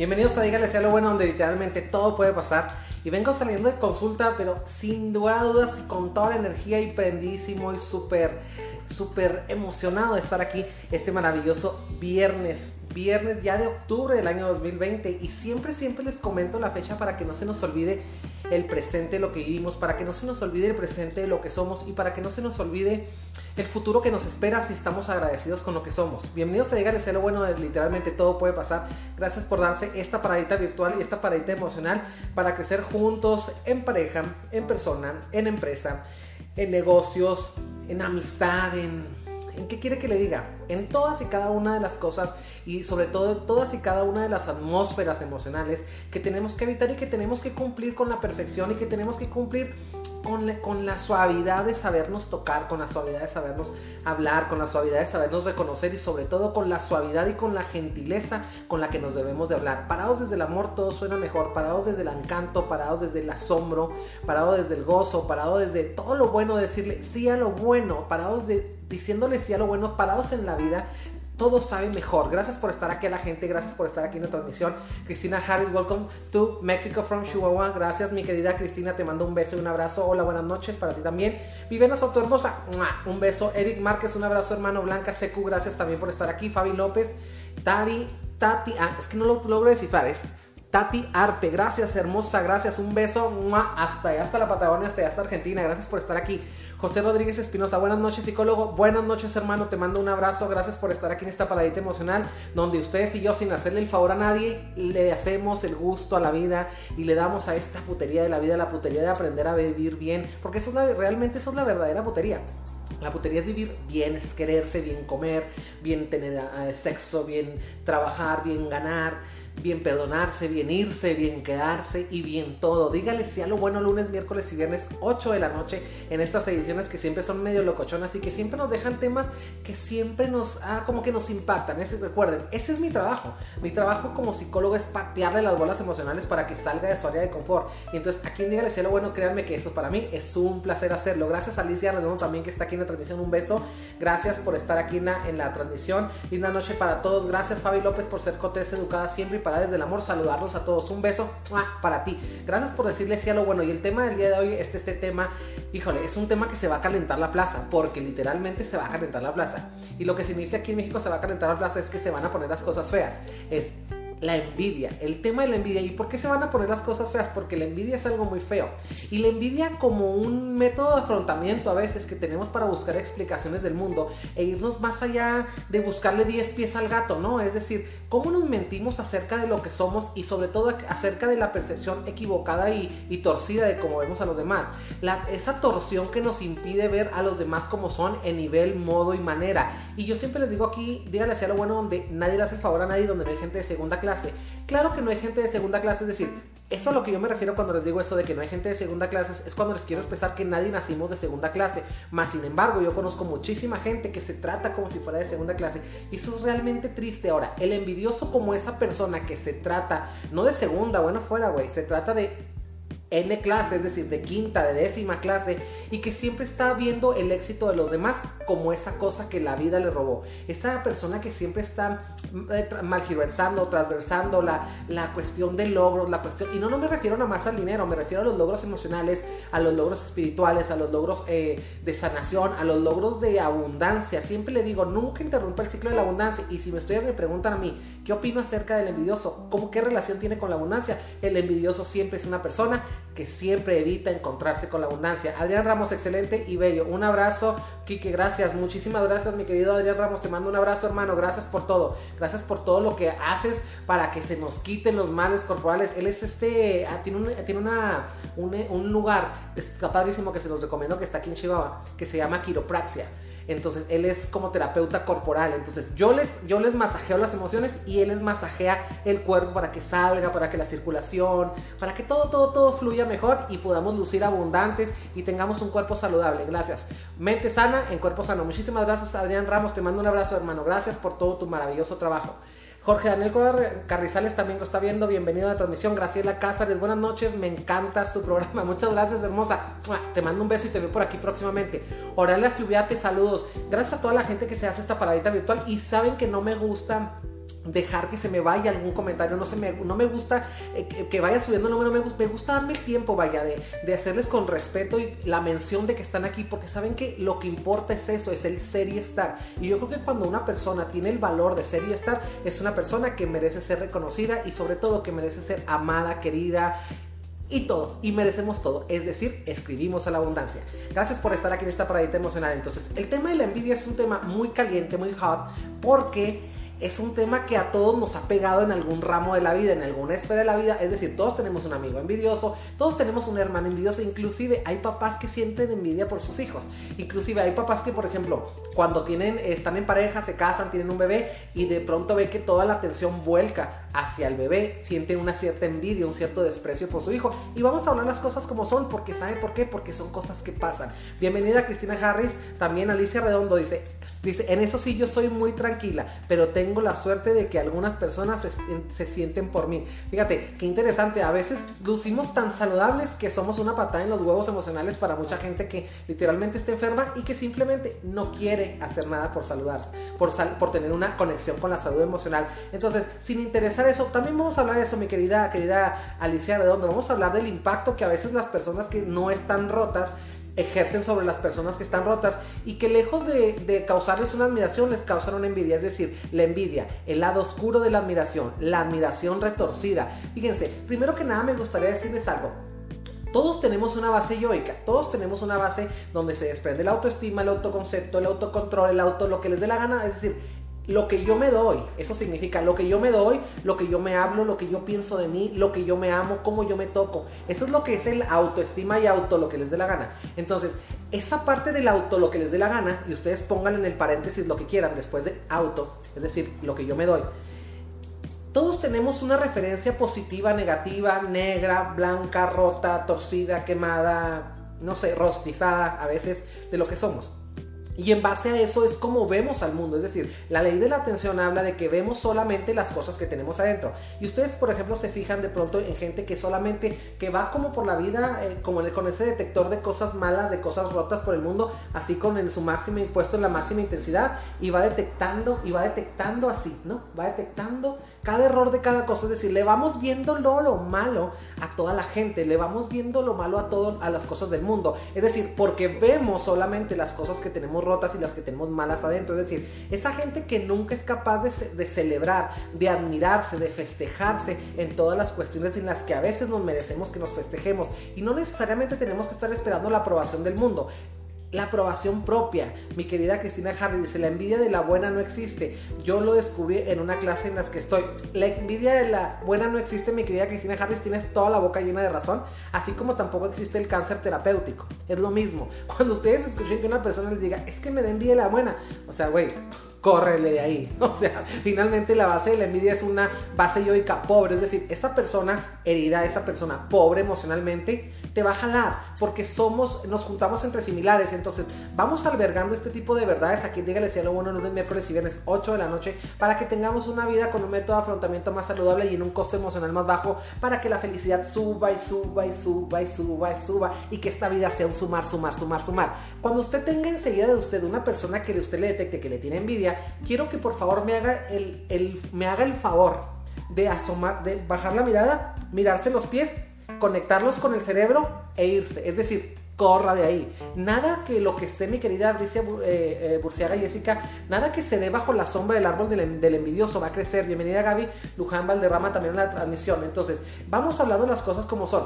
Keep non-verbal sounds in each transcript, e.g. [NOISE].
Bienvenidos a Dígale sea lo bueno, donde literalmente todo puede pasar. Y vengo saliendo de consulta, pero sin duda dudas y con toda la energía y prendísimo y súper, súper emocionado de estar aquí este maravilloso viernes. Viernes ya de octubre del año 2020. Y siempre, siempre les comento la fecha para que no se nos olvide el presente, lo que vivimos, para que no se nos olvide el presente, lo que somos y para que no se nos olvide el futuro que nos espera si estamos agradecidos con lo que somos. Bienvenidos a llegar a lo bueno literalmente todo puede pasar. Gracias por darse esta paradita virtual y esta paradita emocional para crecer juntos en pareja, en persona, en empresa, en negocios, en amistad, en ¿En qué quiere que le diga? En todas y cada una de las cosas y sobre todo en todas y cada una de las atmósferas emocionales que tenemos que evitar y que tenemos que cumplir con la perfección y que tenemos que cumplir con la, con la suavidad de sabernos tocar, con la suavidad de sabernos hablar, con la suavidad de sabernos reconocer y sobre todo con la suavidad y con la gentileza con la que nos debemos de hablar. Parados desde el amor todo suena mejor, parados desde el encanto, parados desde el asombro, parados desde el gozo, parados desde todo lo bueno, decirle sí a lo bueno, parados de diciéndole sí a lo bueno, parados en la vida, todo sabe mejor. Gracias por estar aquí la gente, gracias por estar aquí en la transmisión. Cristina Harris, welcome to Mexico from Chihuahua. Gracias, mi querida Cristina, te mando un beso y un abrazo. Hola, buenas noches para ti también. Vivena Soto Hermosa, un beso. Eric Márquez, un abrazo, hermano. Blanca Secu, gracias también por estar aquí. Fabi López, Tari, Tati, ah, es que no lo logro descifrar, es Tati Arpe, gracias hermosa, gracias, un beso hasta hasta la Patagonia, hasta hasta Argentina, gracias por estar aquí. José Rodríguez Espinosa, buenas noches psicólogo, buenas noches hermano, te mando un abrazo, gracias por estar aquí en esta paradita emocional, donde ustedes y yo sin hacerle el favor a nadie, le hacemos el gusto a la vida y le damos a esta putería de la vida, la putería de aprender a vivir bien, porque eso es realmente eso es la verdadera putería. La putería es vivir bien, es quererse, bien comer, bien tener eh, sexo, bien trabajar, bien ganar bien perdonarse, bien irse, bien quedarse y bien todo. Dígale si a lo bueno lunes, miércoles y viernes 8 de la noche en estas ediciones que siempre son medio locochonas y que siempre nos dejan temas que siempre nos, ah, como que nos impactan. Recuerden, ese es mi trabajo. Mi trabajo como psicólogo es patearle las bolas emocionales para que salga de su área de confort. Y entonces aquí en Dígale si a lo bueno, créanme que eso para mí es un placer hacerlo. Gracias a Alicia Redondo también que está aquí en la transmisión. Un beso. Gracias por estar aquí en la, en la transmisión. Linda noche para todos. Gracias Fabi López por ser cotés educada siempre para desde el amor saludarlos a todos. Un beso para ti. Gracias por decirle sí a lo bueno. Y el tema del día de hoy, este, este tema, híjole, es un tema que se va a calentar la plaza, porque literalmente se va a calentar la plaza. Y lo que significa aquí en México se va a calentar la plaza es que se van a poner las cosas feas. Es la envidia, el tema de la envidia. ¿Y por qué se van a poner las cosas feas? Porque la envidia es algo muy feo. Y la envidia como un método de afrontamiento a veces que tenemos para buscar explicaciones del mundo e irnos más allá de buscarle 10 pies al gato, ¿no? Es decir, cómo nos mentimos acerca de lo que somos y sobre todo acerca de la percepción equivocada y, torcida de cómo vemos a los demás. La, esa torsión que nos impide ver a los demás como son en nivel, modo y manera. Y yo siempre les digo aquí, dígale hacia lo bueno donde nadie le hace favor a nadie, donde no hay gente de segunda clase Claro que no hay gente de segunda clase, es decir, eso a lo que yo me refiero cuando les digo eso de que no hay gente de segunda clase es cuando les quiero expresar que nadie nacimos de segunda clase. Más sin embargo, yo conozco muchísima gente que se trata como si fuera de segunda clase. Y eso es realmente triste. Ahora, el envidioso como esa persona que se trata, no de segunda, bueno, fuera, güey, se trata de N clase, es decir, de quinta, de décima clase, y que siempre está viendo el éxito de los demás como esa cosa que la vida le robó. Esa persona que siempre está eh, malgiversando, transversando la, la cuestión del logro, la cuestión, y no, no me refiero nada más al dinero, me refiero a los logros emocionales, a los logros espirituales, a los logros eh, de sanación, a los logros de abundancia. Siempre le digo, nunca interrumpa el ciclo de la abundancia, y si me estudias me preguntan a mí, ¿qué opino acerca del envidioso? ¿Cómo qué relación tiene con la abundancia? El envidioso siempre es una persona que siempre evita encontrarse con la abundancia. Adrián Ramos, excelente y bello. Un abrazo, Kike, gracias. Muchísimas gracias, mi querido Adrián Ramos. Te mando un abrazo, hermano. Gracias por todo. Gracias por todo lo que haces para que se nos quiten los males corporales. Él es este, ah, tiene, un, tiene una, un, lugar, es padrísimo que se los recomiendo que está aquí en Chihuahua, que se llama quiropraxia. Entonces él es como terapeuta corporal. Entonces yo les, yo les masajeo las emociones y él les masajea el cuerpo para que salga, para que la circulación, para que todo, todo, todo fluya mejor y podamos lucir abundantes y tengamos un cuerpo saludable. Gracias. Mente sana en cuerpo sano. Muchísimas gracias Adrián Ramos. Te mando un abrazo hermano. Gracias por todo tu maravilloso trabajo. Jorge Daniel Carrizales también lo está viendo. Bienvenido a la transmisión. Graciela Cázares, buenas noches. Me encanta su programa. [LAUGHS] Muchas gracias, hermosa. Te mando un beso y te veo por aquí próximamente. Oralia Ciubiate, saludos. Gracias a toda la gente que se hace esta paradita virtual. Y saben que no me gusta dejar que se me vaya algún comentario, no, se me, no me gusta eh, que, vaya subiendo el número, me, me, gusta darme el tiempo, vaya, de, de, hacerles con respeto y la mención de que están aquí, porque saben que lo que importa es eso, es el ser y estar. Y yo creo que cuando una persona tiene el valor de ser y estar, es una persona que merece ser reconocida y sobre todo que merece ser amada, querida y todo, y merecemos todo, es decir, escribimos a la abundancia. Gracias por estar aquí en esta paradita emocional. Entonces, el tema de la envidia es un tema muy caliente, muy hot, porque es un tema que a todos nos ha pegado en algún ramo de la vida, en alguna esfera de la vida. Es decir, todos tenemos un amigo envidioso, todos tenemos un hermano envidioso. Inclusive hay papás que sienten envidia por sus hijos. Inclusive hay papás que, por ejemplo, cuando tienen, están en pareja, se casan, tienen un bebé y de pronto ve que toda la atención vuelca hacia el bebé, sienten una cierta envidia, un cierto desprecio por su hijo. Y vamos a hablar las cosas como son, porque ¿sabe por qué? Porque son cosas que pasan. Bienvenida Cristina Harris, también Alicia Redondo dice, dice, en eso sí yo soy muy tranquila, pero tengo la suerte de que algunas personas se, sienten por mí. Fíjate, qué interesante. A veces lucimos tan saludables que somos una patada en los huevos emocionales para mucha gente que literalmente está enferma y que simplemente no quiere hacer nada por saludarse, por, por tener una conexión con la salud emocional. Entonces, sin interesar eso, también vamos a hablar de eso, mi querida, querida Alicia Redondo. Vamos a hablar del impacto que a veces las personas que no están rotas ejercen sobre las personas que están rotas y que lejos de, causarles una admiración les causan una envidia, es decir, la envidia, el lado oscuro de la admiración, la admiración retorcida. Fíjense, primero que nada me gustaría decirles algo. Todos tenemos una base yoica, todos tenemos una base donde se desprende la autoestima, el autoconcepto, el autocontrol, el auto, lo que les dé la gana, es decir, lo que yo me doy, eso significa lo que yo me doy, lo que yo me hablo, lo que yo pienso de mí, lo que yo me amo, cómo yo me toco. Eso es lo que es el autoestima y auto, lo que les dé la gana. Entonces, esa parte del auto, lo que les dé la gana, y ustedes pongan en el paréntesis lo que quieran después de auto, es decir, lo que yo me doy. Todos tenemos una referencia positiva, negativa, negra, blanca, rota, torcida, quemada, no sé, rostizada a veces de lo que somos. Y en base a eso es como vemos al mundo. Es decir, la ley de la atención habla de que vemos solamente las cosas que tenemos adentro. Y ustedes, por ejemplo, se fijan de pronto en gente que solamente, que va como por la vida, eh, como con ese detector de cosas malas, de cosas rotas por el mundo, así con en su máxima, puesto en la máxima intensidad, y va detectando, y va detectando así, ¿no? Va detectando cada error de cada cosa, es decir, le vamos viendo lo, lo malo a toda la gente, le vamos viendo lo malo a todo, a las cosas del mundo, es decir, porque vemos solamente las cosas que tenemos rotas y las que tenemos malas adentro, es decir, esa gente que nunca es capaz de, de celebrar, de admirarse, de festejarse en todas las cuestiones en las que a veces nos merecemos que nos festejemos. Y no necesariamente tenemos que estar esperando la aprobación del mundo la aprobación propia. Mi querida Cristina Harry dice, la envidia de la buena no existe. Yo lo descubrí en una clase en la que estoy. La envidia de la buena no existe, mi querida Cristina Harris, tienes toda la boca llena de razón, así como tampoco existe el cáncer terapéutico. Es lo mismo. [LAUGHS] Cuando ustedes escuchen que una persona les diga, es que me da envidia de la buena, o sea, güey, córrele de ahí. [LAUGHS] O sea, finalmente la base de la envidia es una base yoica pobre, es decir, esta persona herida, esa persona pobre emocionalmente, te va a jalar porque somos, nos juntamos entre similares. Entonces, vamos albergando este tipo de verdades aquí Dígale Cielo Bueno, lunes, miércoles y viernes, 8 de la noche, para que tengamos una vida con un método de afrontamiento más saludable y en un costo emocional más bajo, para que la felicidad suba y suba y suba y suba y suba y que esta vida sea un sumar, sumar, sumar, sumar. Cuando usted tenga enseguida de usted una persona que usted le detecte que le tiene envidia, quiero que por favor me haga el, me haga el favor de asomar, de bajar la mirada, mirarse los pies, conectarlos con el cerebro e irse. Es decir, corra de ahí. Nada que lo que esté mi querida Bricia eh, eh, Burciaga Jessica, nada que se dé bajo la sombra del árbol del, envidioso va a crecer. Bienvenida Gaby, Luján Valderrama también en la transmisión. Entonces, vamos hablando las cosas como son.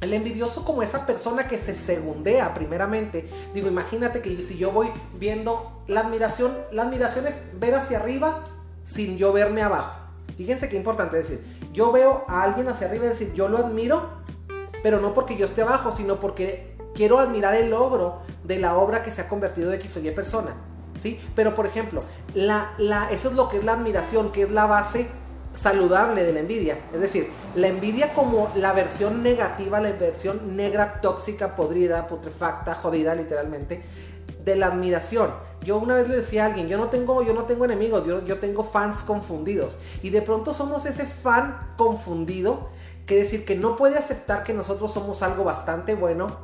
El envidioso como esa persona que se segundea primeramente. Digo, imagínate que si yo voy viendo la admiración, la admiración es ver hacia arriba sin yo verme abajo. Fíjense qué importante decir. Yo veo a alguien hacia arriba y decir, yo lo admiro, pero no porque yo esté abajo, sino porque quiero admirar el logro de la obra que se ha convertido de X o Y persona. ¿Sí? Pero por ejemplo, la, la, eso es lo que es la admiración, que es la base saludable de la envidia. Es decir, la envidia como la versión negativa, la versión negra, tóxica, podrida, putrefacta, jodida literalmente, de la admiración. Yo una vez le decía a alguien, yo no tengo, yo no tengo enemigos, yo, yo tengo fans confundidos. Y de pronto somos ese fan confundido, que decir que no puede aceptar que nosotros somos algo bastante bueno,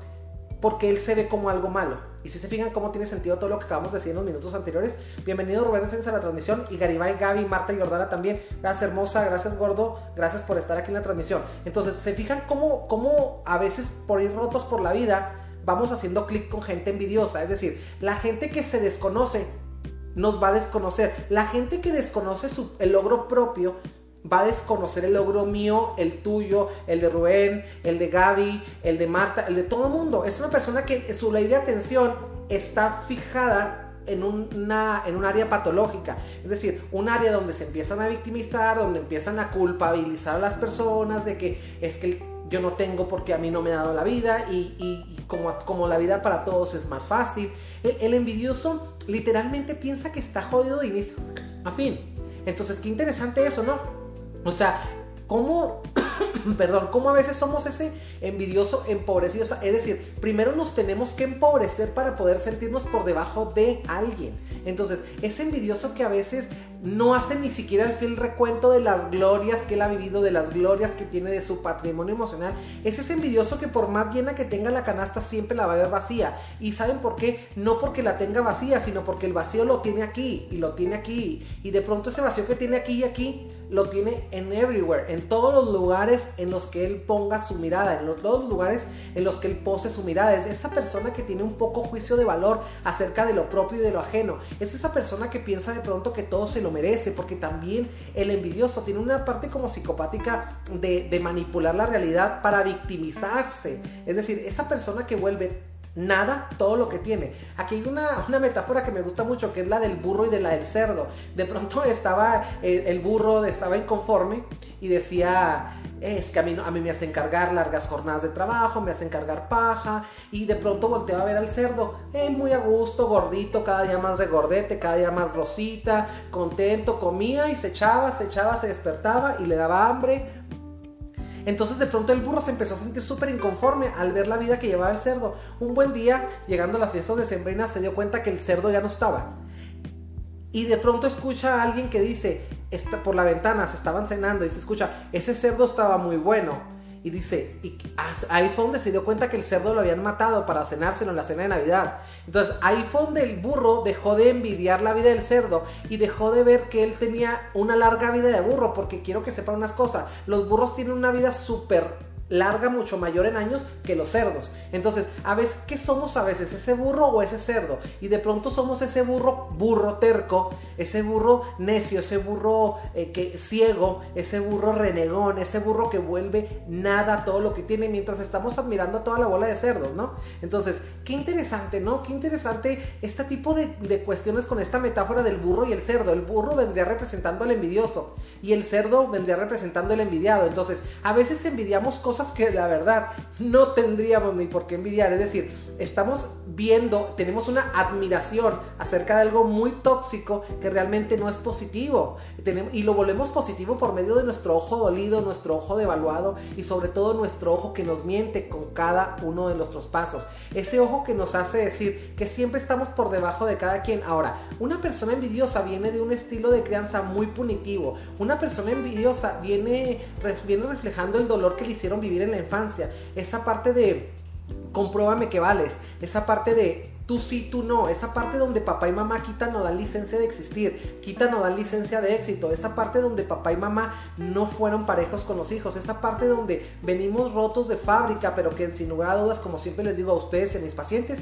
porque él se ve como algo malo. Y si se fijan cómo tiene sentido todo lo que acabamos de decir en los minutos anteriores. Bienvenido Rubén Sánchez a la transmisión y Garibay, Gaby, Marta y Jordana también. Gracias hermosa, gracias gordo, gracias por estar aquí en la transmisión. Entonces, se fijan cómo, cómo a veces por ir rotos por la vida vamos haciendo clic con gente envidiosa. Es decir, la gente que se desconoce nos va a desconocer. La gente que desconoce su, el logro propio va a desconocer el logro mío, el tuyo, el de Rubén, el de Gaby, el de Marta, el de todo el mundo. Es una persona que su ley de atención está fijada en, una, en un área patológica, es decir, un área donde se empiezan a victimizar, donde empiezan a culpabilizar a las personas de que es que yo no tengo porque a mí no me ha dado la vida y, como, como, la vida para todos es más fácil. El, el envidioso literalmente piensa que está jodido de inicio a fin. Entonces, qué interesante eso, ¿no? O sea, ¿cómo, [COUGHS] perdón, cómo a veces somos ese envidioso empobrecido? es decir, primero nos tenemos que empobrecer para poder sentirnos por debajo de alguien. Entonces, ese envidioso que a veces no hace ni siquiera el fiel recuento de las glorias que él ha vivido, de las glorias que tiene de su patrimonio emocional, es ese envidioso que por más llena que tenga la canasta siempre la va a ver vacía. ¿Y saben por qué? No porque la tenga vacía, sino porque el vacío lo tiene aquí y lo tiene aquí. Y de pronto ese vacío que tiene aquí y aquí lo tiene en everywhere, en todos los lugares en los que él ponga su mirada, en los, todos los lugares en los que él pose su mirada. Es esa persona que tiene un poco juicio de valor acerca de lo propio y de lo ajeno. Es esa persona que piensa de pronto que todo se lo merece, porque también el envidioso tiene una parte como psicopática de manipular la realidad para victimizarse. Es decir, esa persona que vuelve nada todo lo que tiene. Aquí hay una, metáfora que me gusta mucho, que es la del burro y de la del cerdo. De pronto [LAUGHS] estaba eh, el, burro, estaba inconforme y decía, es que a mí, a mí me hacen cargar largas jornadas de trabajo, me hacen cargar paja, y de pronto volteaba a ver al cerdo, él muy a gusto, gordito, cada día más regordete, cada día más rosita, contento, comía y se echaba, se echaba, se despertaba y le daba hambre, entonces de pronto el burro se empezó a sentir súper inconforme al ver la vida que llevaba el cerdo. Un buen día, llegando a las fiestas de Sembrina, se dio cuenta que el cerdo ya no estaba. Y de pronto escucha a alguien que dice, por la ventana, se estaban cenando y se escucha, ese cerdo estaba muy bueno. Y dice, y ahí fue donde se dio cuenta que el cerdo lo habían matado para cenárselo en la cena de Navidad. Entonces ahí fue donde el burro dejó de envidiar la vida del cerdo y dejó de ver que él tenía una larga vida de burro, porque quiero que sepan unas cosas, los burros tienen una vida súper larga mucho mayor en años que los cerdos. Entonces, a veces, ¿qué somos a veces? ¿Ese burro o ese cerdo? Y de pronto somos ese burro, burro terco, ese burro necio, ese burro eh, que, ciego, ese burro renegón, ese burro que vuelve nada todo lo que tiene mientras estamos admirando toda la bola de cerdos, ¿no? Entonces, qué interesante, ¿no? Qué interesante este tipo de, de cuestiones con esta metáfora del burro y el cerdo. El burro vendría representando al envidioso y el cerdo vendría representando el envidiado. Entonces, a veces envidiamos cosas que la verdad no tendríamos ni por qué envidiar. Es decir, estamos viendo, tenemos una admiración acerca de algo muy tóxico que realmente no es positivo. Y lo volvemos positivo por medio de nuestro ojo dolido, nuestro ojo devaluado y sobre todo nuestro ojo que nos miente con cada uno de nuestros pasos. Ese ojo que nos hace decir que siempre estamos por debajo de cada quien. Ahora, una persona envidiosa viene de un estilo de crianza muy punitivo. Una persona envidiosa viene, viene reflejando el dolor que le hicieron vivir en la infancia. Esa parte de compruébame que vales. Esa parte de tú sí, tú no. Esa parte donde papá y mamá quitan no dan licencia de existir, quitan no dan licencia de éxito. Esa parte donde papá y mamá no fueron parejos con los hijos. Esa parte donde venimos rotos de fábrica, pero que sin lugar a dudas, como siempre les digo a ustedes y a mis pacientes,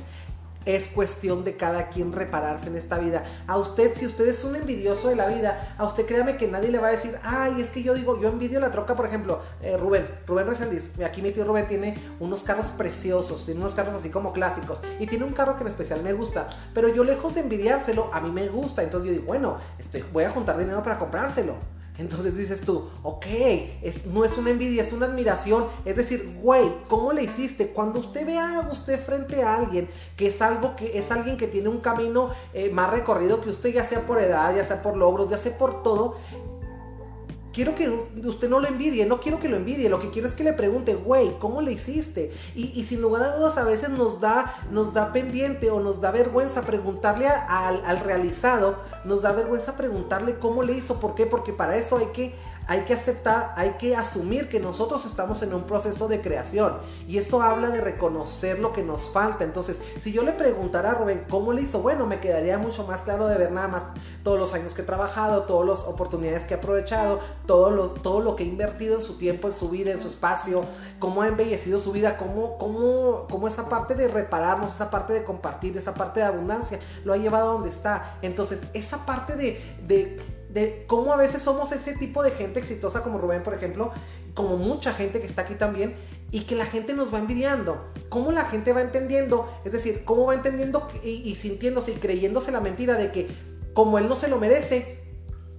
es cuestión de cada quien repararse en esta vida. A usted, si usted es un envidioso de la vida, a usted créame que nadie le va a decir, ay, es que yo digo, yo envidio la troca, por ejemplo, eh, Rubén, Rubén Resendiz, aquí mi tío Rubén tiene unos carros preciosos, tiene unos carros así como clásicos, y tiene un carro que en especial me gusta, pero yo lejos de envidiárselo, a mí me gusta, entonces yo digo, bueno, este, voy a juntar dinero para comprárselo. Entonces dices tú, ok, no es una envidia, es una admiración. Es decir, güey, ¿cómo le hiciste? Cuando usted vea a usted frente a alguien que es algo que es alguien que tiene un camino eh, más recorrido que usted, ya sea por edad, ya sea por logros, ya sea por todo, quiero que usted no lo envidie, no quiero que lo envidie, lo que quiero es que le pregunte, güey, ¿cómo le hiciste? Y, sin lugar a dudas a veces nos da, nos da pendiente o nos da vergüenza preguntarle al, al, realizado, nos da vergüenza preguntarle cómo le hizo, ¿por qué? Porque para eso hay que, hay que aceptar, hay que asumir que nosotros estamos en un proceso de creación y eso habla de reconocer lo que nos falta. Entonces, si yo le preguntara a Rubén cómo le hizo, bueno, me quedaría mucho más claro de ver nada más todos los años que he trabajado, todas las oportunidades que he aprovechado, todo lo, todo lo que he invertido en su tiempo, en su vida, en su espacio, cómo ha embellecido su vida, cómo, cómo, cómo esa parte de repararnos, esa parte de compartir, esa parte de abundancia, lo ha llevado a donde está. Entonces, esa parte de, de, de cómo a veces somos ese tipo de gente exitosa como Rubén, por ejemplo, como mucha gente que está aquí también, y que la gente nos va envidiando. ¿Cómo la gente va entendiendo? Es decir, ¿cómo va entendiendo y, sintiéndose y creyéndose la mentira de que como él no se lo merece,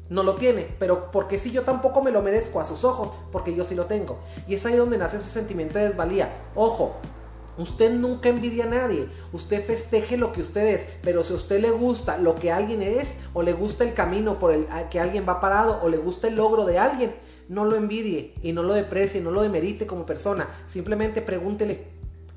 no lo tiene? Pero porque si yo tampoco me lo merezco a sus ojos? Porque yo sí lo tengo. Y es ahí donde nace ese sentimiento de desvalía. Ojo, Usted nunca envidia a nadie, usted festeje lo que usted es, pero si a usted le gusta lo que alguien es, o le gusta el camino por el que alguien va parado, o le gusta el logro de alguien, no lo envidie y no lo deprecie, no lo demerite como persona, simplemente pregúntele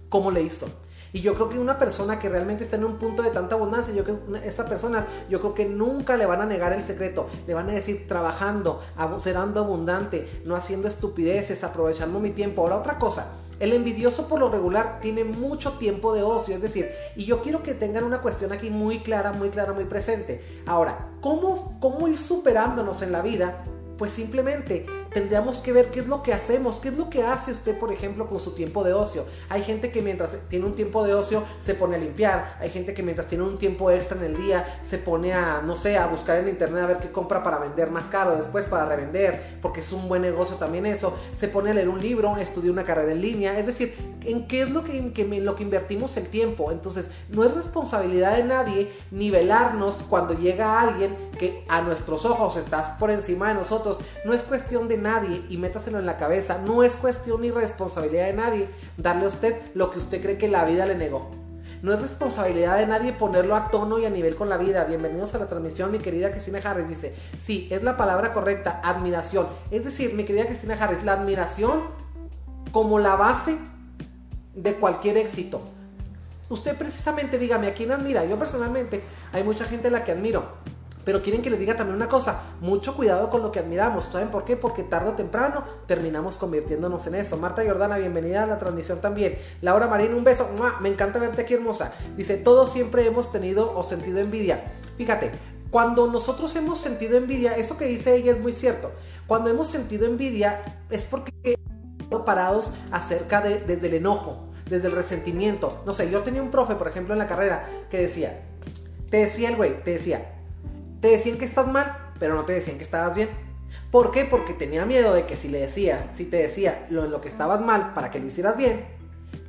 cómo le hizo. Y yo creo que una persona que realmente está en un punto de tanta abundancia, yo creo que esta persona, yo creo que nunca le van a negar el secreto. Le van a decir trabajando, serando abundante, no haciendo estupideces, aprovechando mi tiempo. Ahora otra cosa, el envidioso por lo regular tiene mucho tiempo de ocio, es decir, y yo quiero que tengan una cuestión aquí muy clara, muy clara, muy presente. Ahora, ¿cómo, cómo ir superándonos en la vida? Pues simplemente tendríamos que ver qué es lo que hacemos, qué es lo que hace usted, por ejemplo, con su tiempo de ocio. Hay gente que mientras tiene un tiempo de ocio se pone a limpiar, hay gente que mientras tiene un tiempo extra en el día se pone a, no sé, a buscar en internet a ver qué compra para vender más caro después, para revender, porque es un buen negocio también eso, se pone a leer un libro, estudia una carrera en línea, es decir, en qué es lo que, lo que invertimos el tiempo. Entonces, no es responsabilidad de nadie nivelarnos cuando llega alguien que a nuestros ojos estás por encima de nosotros, no es cuestión de nadie y métaselo en la cabeza. No es cuestión ni responsabilidad de nadie darle a usted lo que usted cree que la vida le negó. No es responsabilidad de nadie ponerlo a tono y a nivel con la vida. Bienvenidos a la transmisión, mi querida Cristina Harris. Dice, sí, es la palabra correcta, admiración. Es decir, mi querida Cristina Harris, la admiración como la base de cualquier éxito. Usted precisamente dígame a quién admira. Yo personalmente hay mucha gente a la que admiro. Pero quieren que les diga también una cosa, mucho cuidado con lo que admiramos. ¿Saben por qué? Porque tarde o temprano terminamos convirtiéndonos en eso. Marta Jordana, bienvenida a la transmisión también. Laura Marín, un beso. Me encanta verte aquí hermosa. Dice, todos siempre hemos tenido o sentido envidia. Fíjate, cuando nosotros hemos sentido envidia, eso que dice ella es muy cierto. Cuando hemos sentido envidia es porque hemos parados acerca de, desde el enojo, desde el resentimiento. No sé, yo tenía un profe, por ejemplo, en la carrera que decía, te decía el güey, te decía, te decían que estás mal, pero no te decían que estabas bien. ¿Por qué? Porque tenía miedo de que si le decía, si te decía lo en lo que estabas mal para que lo hicieras bien,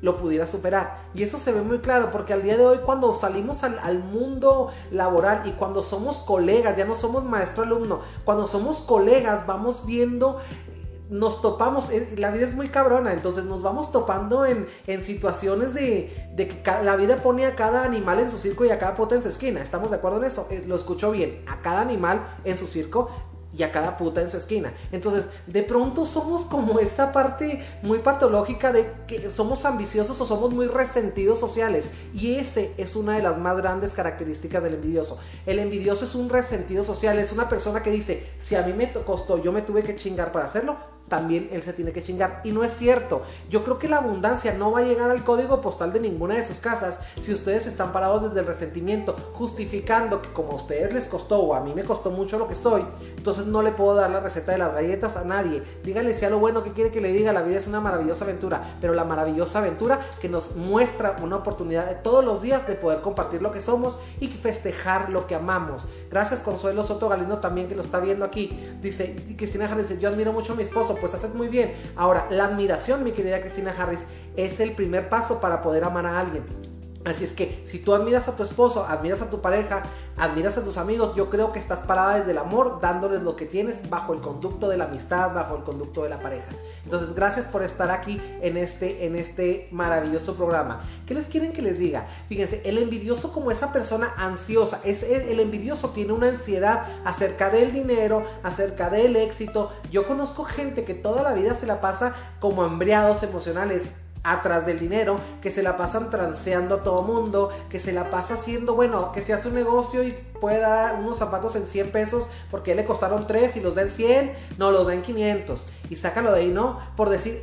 lo pudieras superar. Y eso se ve muy claro porque al día de hoy cuando salimos al, al mundo laboral y cuando somos colegas, ya no somos maestro-alumno, cuando somos colegas vamos viendo nos topamos, la vida es muy cabrona, entonces nos vamos topando en, en situaciones de, de, que la vida pone a cada animal en su circo y a cada puta en su esquina. ¿Estamos de acuerdo en eso? Lo escucho bien, a cada animal en su circo y a cada puta en su esquina. Entonces, de pronto somos como esta parte muy patológica de que somos ambiciosos o somos muy resentidos sociales. Y ese es una de las más grandes características del envidioso. El envidioso es un resentido social, es una persona que dice, si a mí me costó, yo me tuve que chingar para hacerlo, también él se tiene que chingar. Y no es cierto. Yo creo que la abundancia no va a llegar al código postal de ninguna de sus casas si ustedes están parados desde el resentimiento, justificando que como a ustedes les costó o a mí me costó mucho lo que soy, entonces no le puedo dar la receta de las galletas a nadie. Díganle si lo bueno que quiere que le diga, la vida es una maravillosa aventura, pero la maravillosa aventura que nos muestra una oportunidad de todos los días de poder compartir lo que somos y festejar lo que amamos. Gracias Consuelo Soto Galindo también que lo está viendo aquí. Dice, Cristina dice, yo admiro mucho a mi esposo pues haces muy bien. Ahora, la admiración, mi querida Cristina Harris, es el primer paso para poder amar a alguien. Así es que si tú admiras a tu esposo, admiras a tu pareja, admiras a tus amigos, yo creo que estás parada desde el amor, dándoles lo que tienes bajo el conducto de la amistad, bajo el conducto de la pareja. Entonces, gracias por estar aquí en este, en este maravilloso programa. ¿Qué les quieren que les diga? Fíjense, el envidioso como esa persona ansiosa, es, el envidioso tiene una ansiedad acerca del dinero, acerca del éxito. Yo conozco gente que toda la vida se la pasa como hambriados emocionales atrás del dinero, que se la pasan transeando a todo mundo, que se la pasa haciendo, bueno, que se hace un negocio y puede dar unos zapatos en 100 pesos porque le costaron 3 y los da en 100, no, los da en 500 y sácalo de ahí, ¿no? Por decir,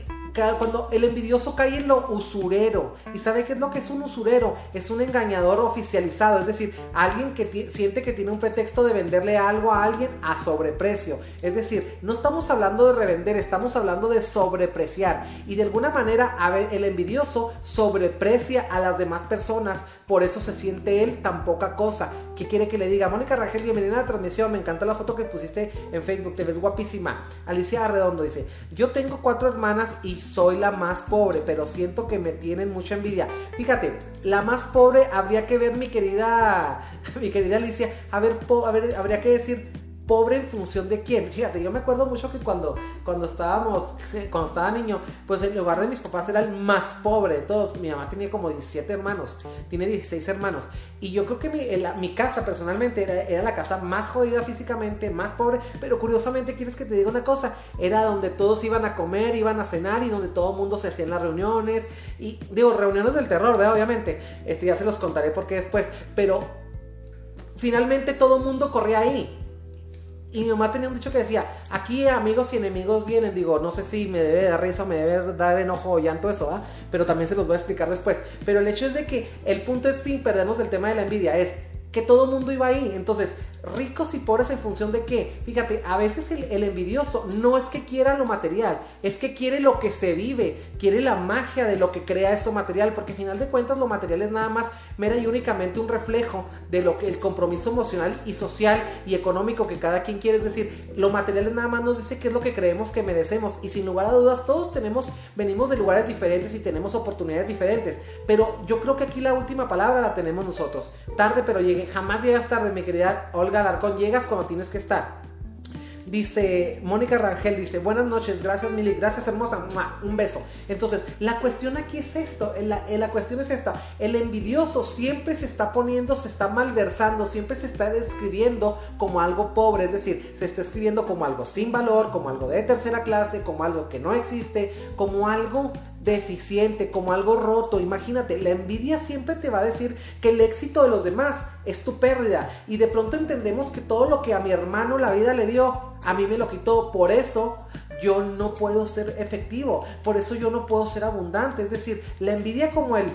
cuando el envidioso cae en lo usurero. ¿Y sabe qué es lo que es un usurero? Es un engañador oficializado, es decir, alguien que siente que tiene un pretexto de venderle algo a alguien a sobreprecio. Es decir, no estamos hablando de revender, estamos hablando de sobrepreciar. Y de alguna manera el envidioso sobreprecia a las demás personas, por eso se siente él tan poca cosa. ¿Qué quiere que le diga? Mónica Rangel, bienvenida a la transmisión, me encanta la foto que pusiste en Facebook, te ves guapísima. Alicia Arredondo dice, yo tengo cuatro hermanas y soy la más pobre, pero siento que me tienen mucha envidia. Fíjate, la más pobre habría que ver mi querida, [LAUGHS] mi querida Alicia, a ver, a ver habría que decir pobre en función de quién. Fíjate, yo me acuerdo mucho que cuando, cuando estábamos, [LAUGHS] cuando estaba niño, pues el lugar de mis papás era el más pobre de todos. Mi mamá tenía como 17 hermanos, tiene 16 hermanos. Y yo creo que mi, casa personalmente era, era, la casa más jodida físicamente, más pobre. Pero curiosamente, ¿quieres que te diga una cosa? Era donde todos iban a comer, iban a cenar y donde todo el mundo se hacía en las reuniones. Y digo, reuniones del terror, ¿verdad? Obviamente. Este ya se los contaré porque después. Pero finalmente todo el mundo corría ahí y mi mamá tenía un dicho que decía, aquí amigos y enemigos vienen. Digo, no sé si me debe dar risa me debe dar enojo o llanto eso, ¿ah? Pero también se los voy a explicar después. Pero el hecho es de que el punto es fin, perdernos del tema de la envidia, es que todo mundo iba ahí. Entonces, ricos y pobres en función de qué. Fíjate, a veces el, envidioso no es que quiera lo material, es que quiere lo que se vive, quiere la magia de lo que crea eso material, porque al final de cuentas lo material es nada más mera y únicamente un reflejo de lo que el compromiso emocional y social y económico que cada quien quiere. Es decir, lo material nada más nos dice qué es lo que creemos que merecemos y sin lugar a dudas todos tenemos, venimos de lugares diferentes y tenemos oportunidades diferentes, pero yo creo que aquí la última palabra la tenemos nosotros. Tarde pero llegue, jamás llegas tarde, mi querida Olga Galarcón, llegas cuando tienes que estar. Dice Mónica Rangel, dice, buenas noches, gracias Mili, gracias hermosa, un beso. Entonces, la cuestión aquí es esto, la, la, cuestión es esta, el envidioso siempre se está poniendo, se está malversando, siempre se está describiendo como algo pobre, es decir, se está escribiendo como algo sin valor, como algo de tercera clase, como algo que no existe, como algo deficiente, como algo roto. Imagínate, la envidia siempre te va a decir que el éxito de los demás es tu pérdida. Y de pronto entendemos que todo lo que a mi hermano la vida le dio, a mí me lo quitó. Por eso yo no puedo ser efectivo. Por eso yo no puedo ser abundante. Es decir, la envidia como el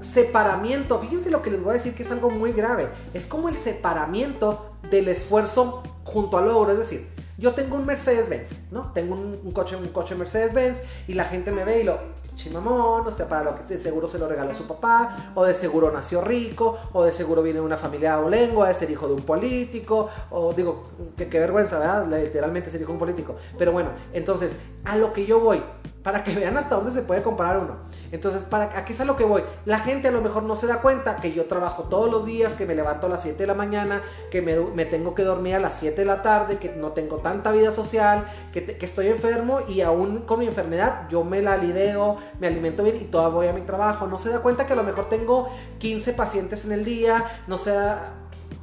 separamiento. Fíjense lo que les voy a decir que es algo muy grave. Es como el separamiento del esfuerzo junto al logro. Es decir, yo tengo un Mercedes-Benz, ¿no? Tengo un, coche, un coche Mercedes-Benz y la gente me ve y lo, chimamón, o sea, para lo que de seguro se lo regaló su papá, o de seguro nació rico, o de seguro viene de una familia abolengo, de ser hijo de un político, o digo, qué vergüenza, ¿verdad? Literalmente ser hijo de un político. Pero bueno, entonces, a lo que yo voy, para que [LAUGHS] vean hasta dónde se puede comparar uno. Entonces, para aquí es a lo que voy. La gente a lo mejor no se da cuenta que yo trabajo todos los días, que me levanto a las 7 de la mañana, que me, tengo que dormir a las 7 de la tarde, que no tengo tanta vida social, que, estoy enfermo y aún con mi enfermedad yo me la lideo, me alimento bien y todavía voy a mi trabajo. No se da cuenta que a lo mejor tengo 15 pacientes en el día, no se da,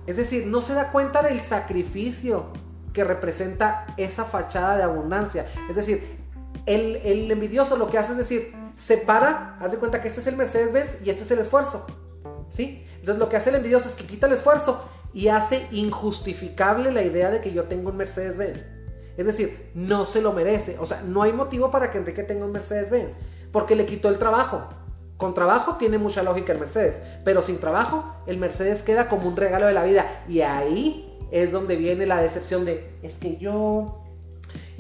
es decir, no se da cuenta del sacrificio que representa esa fachada de abundancia. Es decir, el, envidioso lo que hace es decir, separa, haz de cuenta que este es el Mercedes-Benz y este es el esfuerzo. ¿Sí? Entonces lo que hace el envidioso es que quita el esfuerzo y hace injustificable la idea de que yo tengo un Mercedes-Benz. Es decir, no se lo merece. O sea, no hay motivo para que Enrique tenga un Mercedes-Benz. Porque le quitó el trabajo. Con trabajo tiene mucha lógica el Mercedes. Pero sin trabajo, el Mercedes queda como un regalo de la vida. Y ahí es donde viene la decepción de, es que yo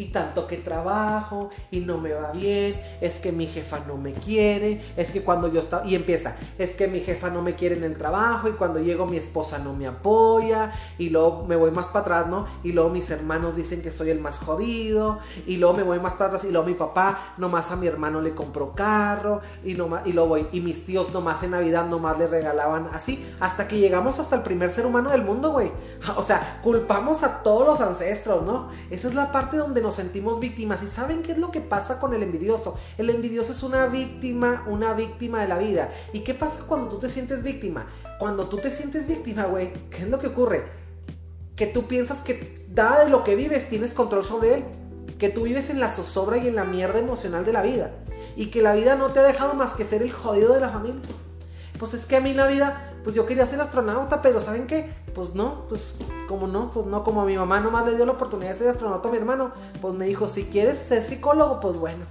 y tanto que trabajo y no me va bien, es que mi jefa no me quiere, es que cuando yo estaba, y empieza, es que mi jefa no me quiere en el trabajo y cuando llego mi esposa no me apoya y luego me voy más para atrás, ¿no? Y luego mis hermanos dicen que soy el más jodido y luego me voy más para atrás y luego mi papá nomás a mi hermano le compró carro y, nomás, y luego voy, y mis tíos nomás en Navidad nomás le regalaban así, hasta que llegamos hasta el primer ser humano del mundo, güey. [LAUGHS] O sea, culpamos a todos los ancestros, ¿no? Esa es la parte donde nos sentimos víctimas. ¿Y saben qué es lo que pasa con el envidioso? El envidioso es una víctima, una víctima de la vida. ¿Y qué pasa cuando tú te sientes víctima? Cuando tú te sientes víctima, güey, ¿qué es lo que ocurre? Que tú piensas que, dada de lo que vives, tienes control sobre él. Que tú vives en la zozobra y en la mierda emocional de la vida. y que la vida no te ha dejado más que ser el jodido de la familia. Pues es que a mí la vida, pues yo quería ser astronauta, pero ¿saben qué? Pues no, pues como no, pues no, como a mi mamá nomás le dio la oportunidad de ser astronauta a mi hermano, pues me dijo, si quieres ser psicólogo, pues bueno.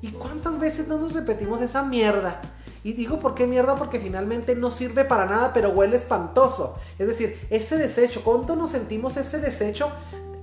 ¿Y cuántas veces no nos repetimos esa mierda? Y digo por qué mierda, porque finalmente no sirve para nada, pero huele espantoso. Es decir, ese desecho, ¿cuánto nos sentimos ese desecho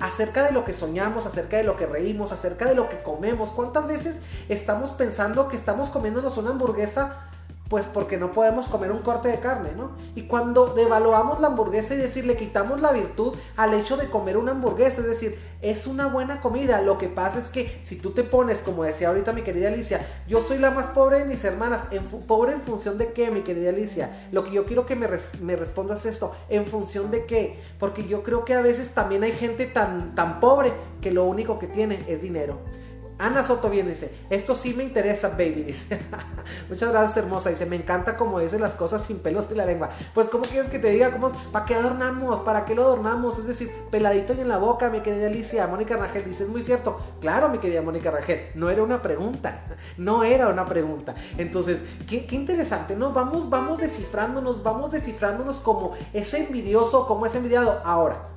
acerca de lo que soñamos, acerca de lo que reímos, acerca de lo que comemos? ¿Cuántas veces estamos pensando que estamos comiéndonos una hamburguesa pues porque no podemos comer un corte de carne, ¿no? Y cuando devaluamos la hamburguesa y decir, le quitamos la virtud al hecho de comer una hamburguesa, es decir, es una buena comida, lo que pasa es que si tú te pones, como decía ahorita mi querida Alicia, yo soy la más pobre de mis hermanas, en pobre en función de qué, mi querida Alicia, lo que yo quiero que me, respondas es esto, en función de qué, porque yo creo que a veces también hay gente tan, tan pobre que lo único que tiene es dinero. Ana Soto bien dice, esto sí me interesa, baby, [LAUGHS] dice. Muchas gracias, hermosa. Dice, me encanta como dice las cosas sin pelos de la lengua. Pues, ¿cómo quieres que te diga? ¿Cómo, ¿Para qué adornamos? ¿Para qué lo adornamos? Es decir, peladito y en la boca, mi querida Alicia. Mónica Rangel dice, es muy cierto. Claro, mi querida Mónica Rangel, no era una pregunta. [LAUGHS] No era una pregunta. Entonces, qué, qué interesante, ¿no? Vamos, vamos descifrándonos, vamos descifrándonos como ese envidioso, como ese envidiado. Ahora,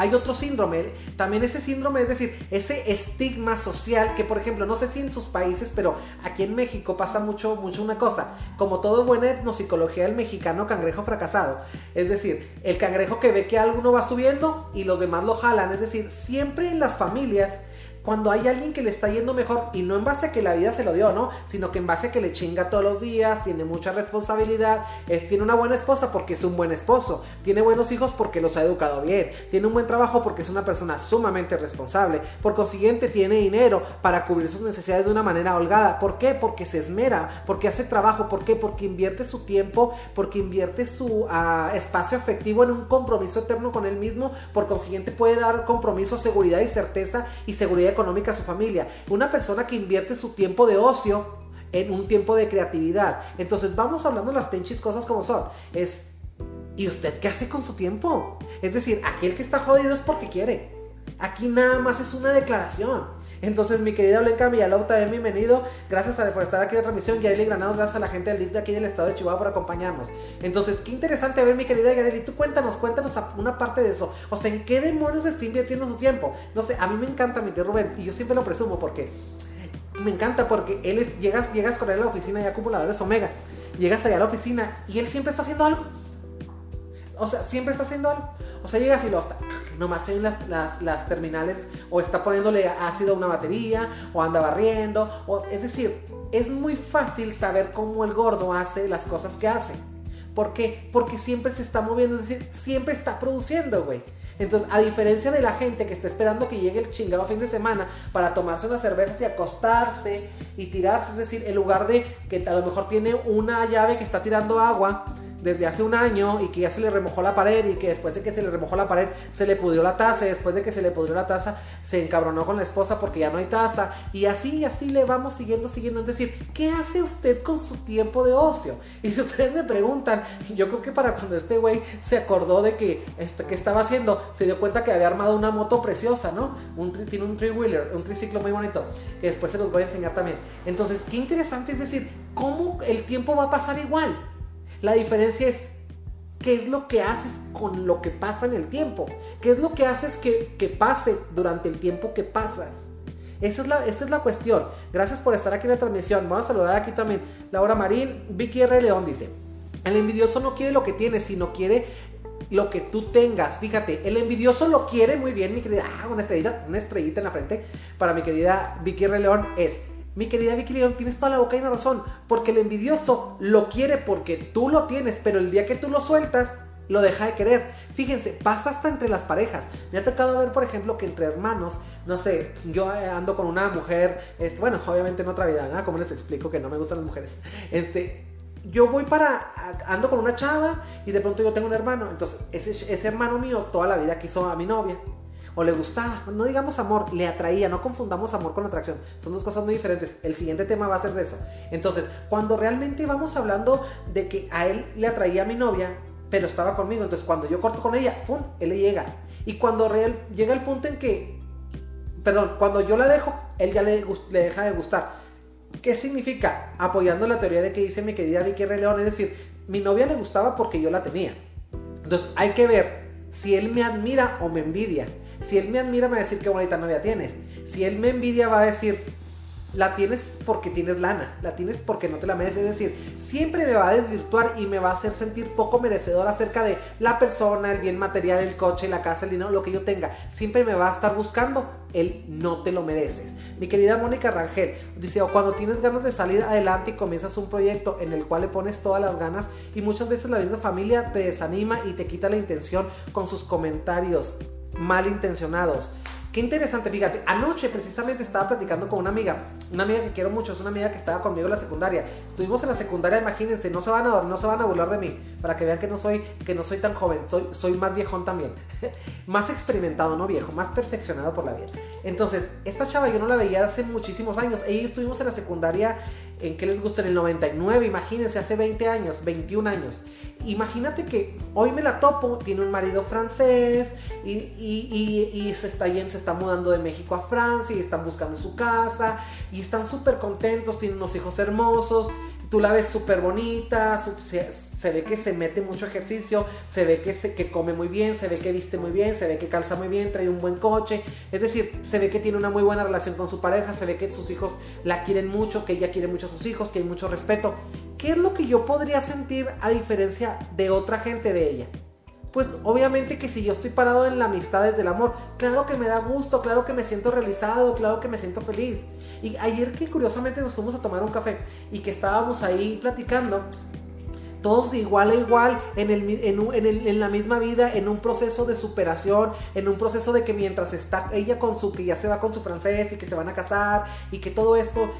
hay otro síndrome, también ese síndrome, es decir, ese estigma social que, por ejemplo, no sé si en sus países, pero aquí en México pasa mucho, mucho una cosa, como todo buena etnopsicología del mexicano cangrejo fracasado, es decir, el cangrejo que ve que alguno va subiendo y los demás lo jalan, es decir, siempre en las familias cuando hay alguien que le está yendo mejor y no en base a que la vida se lo dio, ¿no? Sino que en base a que le chinga todos los días, tiene mucha responsabilidad, es, tiene una buena esposa porque es un buen esposo, tiene buenos hijos porque los ha educado bien, tiene un buen trabajo porque es una persona sumamente responsable, por consiguiente tiene dinero para cubrir sus necesidades de una manera holgada. ¿Por qué? Porque se esmera, porque hace trabajo, ¿por qué? Porque invierte su tiempo, porque invierte su ah, espacio afectivo en un compromiso eterno con él mismo, por consiguiente puede dar compromiso, seguridad y certeza y seguridad económica a su familia. Una persona que invierte su tiempo de ocio en un tiempo de creatividad. Entonces vamos hablando las pinches cosas como son. Es, ¿y usted qué hace con su tiempo? Es decir, aquel que está jodido es porque quiere. Aquí nada más es una declaración. Entonces, mi querida Blanca Villalobos, también bienvenido. Gracias por estar aquí en la transmisión. Yareli Granados, gracias a la gente del DIF de aquí del estado de Chihuahua por acompañarnos. Entonces, qué interesante ver, mi querida Yareli. Tú cuéntanos, cuéntanos una parte de eso. O sea, ¿en qué demonios está invirtiendo su tiempo? No sé, a mí me encanta mi tío Rubén y yo siempre lo presumo porque me encanta porque él es, llegas, llegas con él a la oficina de acumuladores Omega. Llegas allá a la oficina y él siempre está haciendo algo. O sea, siempre está haciendo algo. O sea, llegas y lo está. Nomás en las, las, las, terminales. O está poniéndole ácido a una batería. O anda barriendo. O, es decir, es muy fácil saber cómo el gordo hace las cosas que hace. ¿Por qué? Porque siempre se está moviendo. Es decir, siempre está produciendo, güey. Entonces, a diferencia de la gente que está esperando que llegue el chingado fin de semana para tomarse unas cervezas y acostarse y tirarse, es decir, en lugar de que a lo mejor tiene una llave que está tirando agua desde hace un año y que ya se le remojó la pared y que después de que se le remojó la pared se le pudrió la taza y después de que se le pudrió la taza se encabronó con la esposa porque ya no hay taza y así y así le vamos siguiendo, siguiendo. Es decir, ¿qué hace usted con su tiempo de ocio? Y si ustedes me preguntan, yo creo que para cuando este güey se acordó de que, este, que estaba haciendo, se dio cuenta que había armado una moto preciosa, ¿no? Un, tiene un three-wheeler, un triciclo muy bonito, que después se los voy a enseñar también. Entonces, qué interesante es decir, cómo el tiempo va a pasar igual. La diferencia es qué es lo que haces con lo que pasa en el tiempo. ¿Qué es lo que haces que, pase durante el tiempo que pasas? Esa es, la, esa es la cuestión. Gracias por estar aquí en la transmisión. Vamos a saludar aquí también. Laura Marín, Vicky R. León dice. El envidioso no quiere lo que tienes, sino quiere lo que tú tengas. Fíjate, el envidioso lo quiere muy bien, mi querida. Ah, una estrellita, una estrellita en la frente para mi querida Vicky R. León es mi querida Vicky León, tienes toda la boca y una razón. Porque el envidioso lo quiere porque tú lo tienes, pero el día que tú lo sueltas, lo deja de querer. Fíjense, pasa hasta entre las parejas. Me ha tocado ver, por ejemplo, que entre hermanos, no sé, yo ando con una mujer, este, bueno, obviamente en otra vida, ¿no? Como les explico que no me gustan las mujeres. Este, yo voy para, ando con una chava y de pronto yo tengo un hermano. Entonces, ese hermano mío toda la vida quiso a mi novia o le gustaba, no digamos amor, le atraía, no confundamos amor con atracción, son dos cosas muy diferentes. El siguiente tema va a ser de eso. Entonces, cuando realmente vamos hablando de que a él le atraía a mi novia, pero estaba conmigo, entonces cuando yo corto con ella, ¡pum! Él le llega. Y cuando real, llega el punto en que, perdón, cuando yo la dejo, él ya le, le deja de gustar. ¿Qué significa? Apoyando la teoría de que dice mi querida Vicky R. León, es decir, mi novia le gustaba porque yo la tenía. Entonces hay que ver si él me admira o me envidia. Si él me admira me va a decir qué bonita novia tienes. Si él me envidia va a decir la tienes porque tienes lana, la tienes porque no te la mereces. Es decir, siempre me va a desvirtuar y me va a hacer sentir poco merecedor acerca de la persona, el bien material, el coche, la casa, el dinero, lo que yo tenga. Siempre me va a estar buscando el no te lo mereces. Mi querida Mónica Rangel dice, o cuando tienes ganas de salir adelante y comienzas un proyecto en el cual le pones todas las ganas y muchas veces la misma familia te desanima y te quita la intención con sus comentarios malintencionados. Qué interesante, fíjate, anoche precisamente estaba platicando con una amiga, una amiga que quiero mucho, es una amiga que estaba conmigo en la secundaria. Estuvimos en la secundaria, imagínense, no se van a no se van a burlar de mí, para que vean que no soy que no soy tan joven, soy soy más viejón también. [LAUGHS] más experimentado, no viejo, más perfeccionado por la vida. Entonces, esta chava yo no la veía hace muchísimos años. Ella estuvimos en la secundaria en qué les gusta en el 99, imagínense, hace 20 años, 21 años. Imagínate que hoy me la topo, tiene un marido francés y, se, está, se está mudando de México a Francia y están buscando su casa y están súper contentos, tienen unos hijos hermosos tú la ves súper bonita, se, ve que se mete mucho ejercicio, se ve que, se, que come muy bien, se ve que viste muy bien, se ve que calza muy bien, trae un buen coche, es decir, se ve que tiene una muy buena relación con su pareja, se ve que sus hijos la quieren mucho, que ella quiere mucho a sus hijos, que hay mucho respeto. ¿Qué es lo que yo podría sentir a diferencia de otra gente de ella? Pues obviamente que si yo estoy parado en la amistad desde el amor, claro que me da gusto, claro que me siento realizado, claro que me siento feliz. Y ayer que curiosamente nos fuimos a tomar un café y que estábamos ahí platicando, todos de igual a igual, en, el, en, en, la misma vida, en un proceso de superación, en un proceso de que mientras está ella con su, que ya se va con su francés y que se van a casar y que todo esto,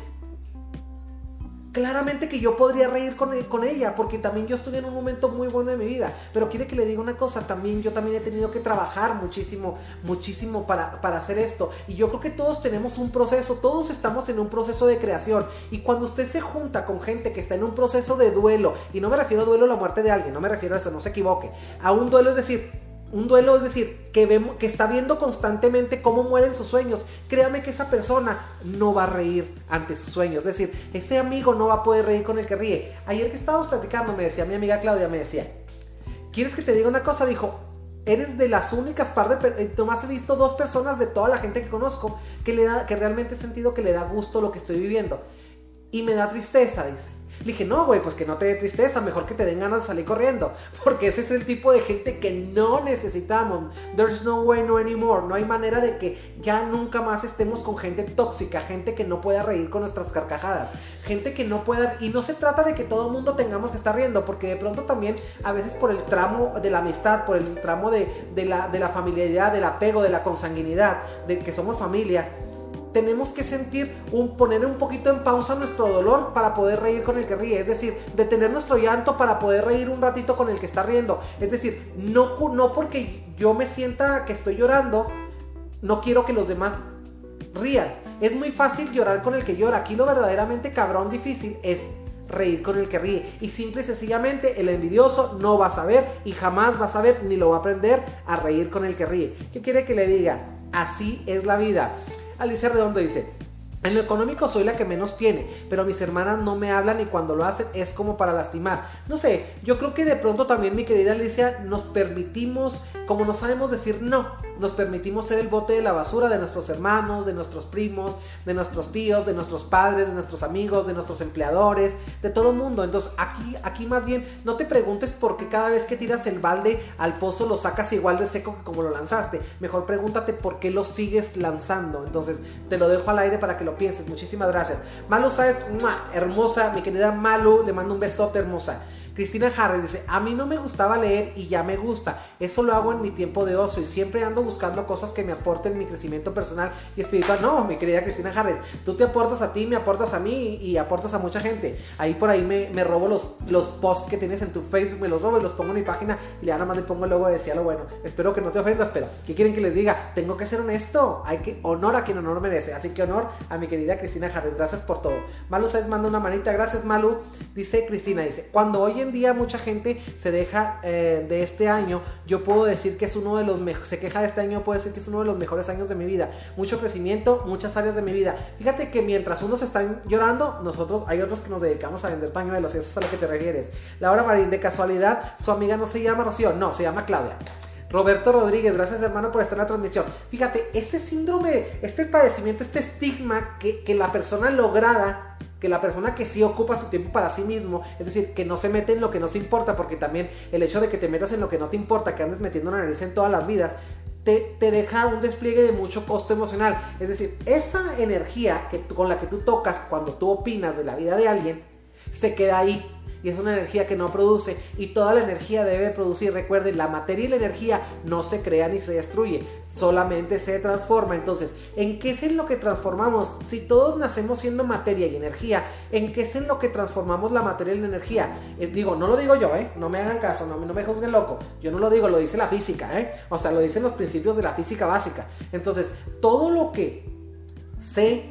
claramente que yo podría reír con, con, ella, porque también yo estoy en un momento muy bueno de mi vida. Pero quiere que le diga una cosa, también yo también he tenido que trabajar muchísimo, muchísimo para, para hacer esto. Y yo creo que todos tenemos un proceso, todos estamos en un proceso de creación. Y cuando usted se junta con gente que está en un proceso de duelo, y no me refiero a duelo a la muerte de alguien, no me refiero a eso, no se equivoque, a un duelo es decir, un duelo es decir, que, vemos, que está viendo constantemente cómo mueren sus sueños. Créame que esa persona no va a reír ante sus sueños. Es decir, ese amigo no va a poder reír con el que ríe. Ayer que estábamos platicando, me decía mi amiga Claudia, me decía, ¿quieres que te diga una cosa? Dijo, eres de las únicas par de... Eh, nomás he visto dos personas de toda la gente que conozco que, le da, que realmente he sentido que le da gusto lo que estoy viviendo. Y me da tristeza, dice. Le dije, no, güey, pues que no te dé tristeza, mejor que te den ganas de salir corriendo. Porque ese es el tipo de gente que no necesitamos. There's no way, no anymore. No hay manera de que ya nunca más estemos con gente tóxica, gente que no pueda reír con nuestras carcajadas, gente que no pueda. Y no se trata de que todo el mundo tengamos que estar riendo, porque de pronto también, a veces por el tramo de la amistad, por el tramo de, la, de la familiaridad, del apego, de la consanguinidad, de que somos familia tenemos que sentir un poner un poquito en pausa nuestro dolor para poder reír con el que ríe, es decir, detener nuestro llanto para poder reír un ratito con el que está riendo, es decir, no, no porque yo me sienta que estoy llorando, no quiero que los demás rían. Es muy fácil llorar con el que llora, aquí lo verdaderamente cabrón difícil es reír con el que ríe. Y simple y sencillamente el envidioso no va a saber y jamás va a saber ni lo va a aprender a reír con el que ríe. ¿Qué quiere que le diga? Así es la vida. Alicia Redondo dice, en lo económico soy la que menos tiene, pero mis hermanas no me hablan y cuando lo hacen es como para lastimar. No sé, yo creo que de pronto también mi querida Alicia nos permitimos, como no sabemos decir no, nos permitimos ser el bote de la basura de nuestros hermanos, de nuestros primos, de nuestros tíos, de nuestros padres, de nuestros amigos, de nuestros empleadores, de todo el mundo. Entonces aquí, aquí más bien no te preguntes por qué cada vez que tiras el balde al pozo lo sacas igual de seco que como lo lanzaste. Mejor pregúntate por qué lo sigues lanzando. Entonces te lo dejo al aire para que lo pienses. Muchísimas gracias. Malu sabes, hermosa, mi querida Malu, le mando un besote hermosa. Cristina Harris dice, a mí no me gustaba leer y ya me gusta. Eso lo hago en mi tiempo de ocio y siempre ando buscando cosas que me aporten mi crecimiento personal y espiritual. No, mi querida Cristina Harris, tú te aportas a ti, me aportas a mí y, aportas a mucha gente. Ahí por ahí me, robo los, los posts que tienes en tu Facebook, me los robo y los pongo en mi página y le nada más le pongo el logo de decía lo bueno. Espero que no te ofendas, pero ¿qué quieren que les diga? Tengo que ser honesto. Hay que honor a quien honor merece. Así que honor a mi querida Cristina Harris. Gracias por todo. Malu Sáez manda una manita. Gracias, Malu. Dice Cristina, dice, cuando oyen día mucha gente se deja eh, de este año, yo puedo decir que es uno de los mejores, se queja de este año, puedo decir que es uno de los mejores años de mi vida. Mucho crecimiento, muchas áreas de mi vida. Fíjate que mientras unos están llorando, nosotros, hay otros que nos dedicamos a vender pañuelos, y eso es a lo que te refieres. Laura Marín, de casualidad, su amiga no se llama Rocío, no, se llama Claudia. Roberto Rodríguez, gracias hermano por estar en la transmisión. Fíjate, este síndrome, este padecimiento, este estigma que, que la persona lograda que la persona que sí ocupa su tiempo para sí mismo, es decir, que no se mete en lo que no se importa, porque también el hecho de que te metas en lo que no te importa, que andes metiendo la nariz en todas las vidas, te, te, deja un despliegue de mucho costo emocional. Es decir, esa energía que, con la que tú tocas cuando tú opinas de la vida de alguien, se queda ahí y es una energía que no produce y toda la energía debe producir. Recuerden, la materia y la energía no se crea ni se destruye, solamente se transforma. Entonces, ¿en qué es en lo que transformamos? Si todos nacemos siendo materia y energía, ¿en qué es en lo que transformamos la materia y la energía? Eh, digo, no lo digo yo, ¿eh? No me hagan caso, no, no me juzguen loco. Yo no lo digo, lo dice la física, ¿eh? O sea, lo dicen los principios de la física básica. Entonces, todo lo que se,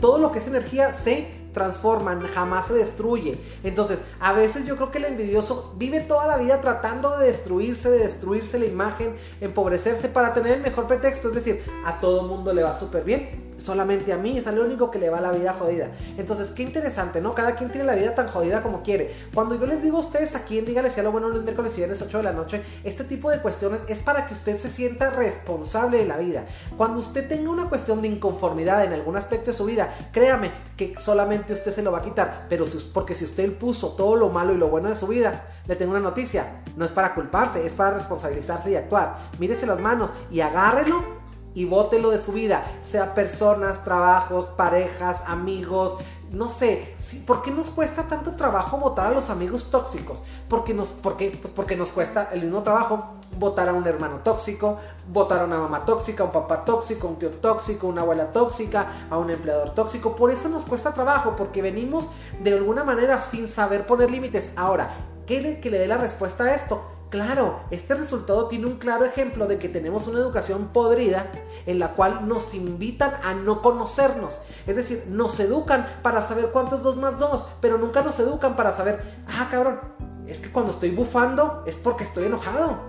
todo lo que es energía se transforman, jamás se destruye. Entonces, a veces yo creo que el envidioso vive toda la vida tratando de destruirse, de destruirse la imagen, empobrecerse para tener el mejor pretexto. Es decir, a todo mundo le va súper bien solamente a mí, es lo único que le va la vida jodida. Entonces, qué interesante, ¿no? Cada quien tiene la vida tan jodida como quiere. Cuando yo les digo a ustedes aquí en Dígale si a lo bueno los miércoles y viernes 8 de la noche, este tipo de cuestiones es para que usted se sienta responsable de la vida. Cuando usted tenga una cuestión de inconformidad en algún aspecto de su vida, créame que solamente usted se lo va a quitar, pero porque si usted puso todo lo malo y lo bueno de su vida, le tengo una noticia, no es para culparse, es para responsabilizarse y actuar. Mírese las manos y agárrelo y bótelo de su vida, sea personas, trabajos, parejas, amigos, no sé, ¿por qué nos cuesta tanto trabajo votar a los amigos tóxicos? Porque nos. Pues porque nos cuesta el mismo trabajo votar a un hermano tóxico, votar a una mamá tóxica, un papá tóxico, un tío tóxico, una abuela tóxica, a un empleador tóxico. Por eso nos cuesta trabajo, porque venimos de alguna manera sin saber poner límites. Ahora, ¿qué le, que le dé la respuesta a esto? Claro, este resultado tiene un claro ejemplo de que tenemos una educación podrida en la cual nos invitan a no conocernos. Es decir, nos educan para saber cuánto es 2 más 2, pero nunca nos educan para saber, ah, cabrón, es que cuando estoy bufando es porque estoy enojado.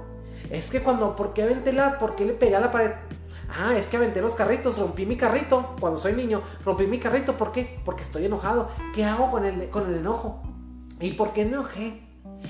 Es que cuando, ¿por qué aventé la, por qué le pegué a la pared? Ah, es que aventé los carritos, rompí mi carrito. Cuando soy niño, rompí mi carrito. ¿Por qué? Porque estoy enojado. ¿Qué hago con el, con el enojo? ¿Y por qué enojé?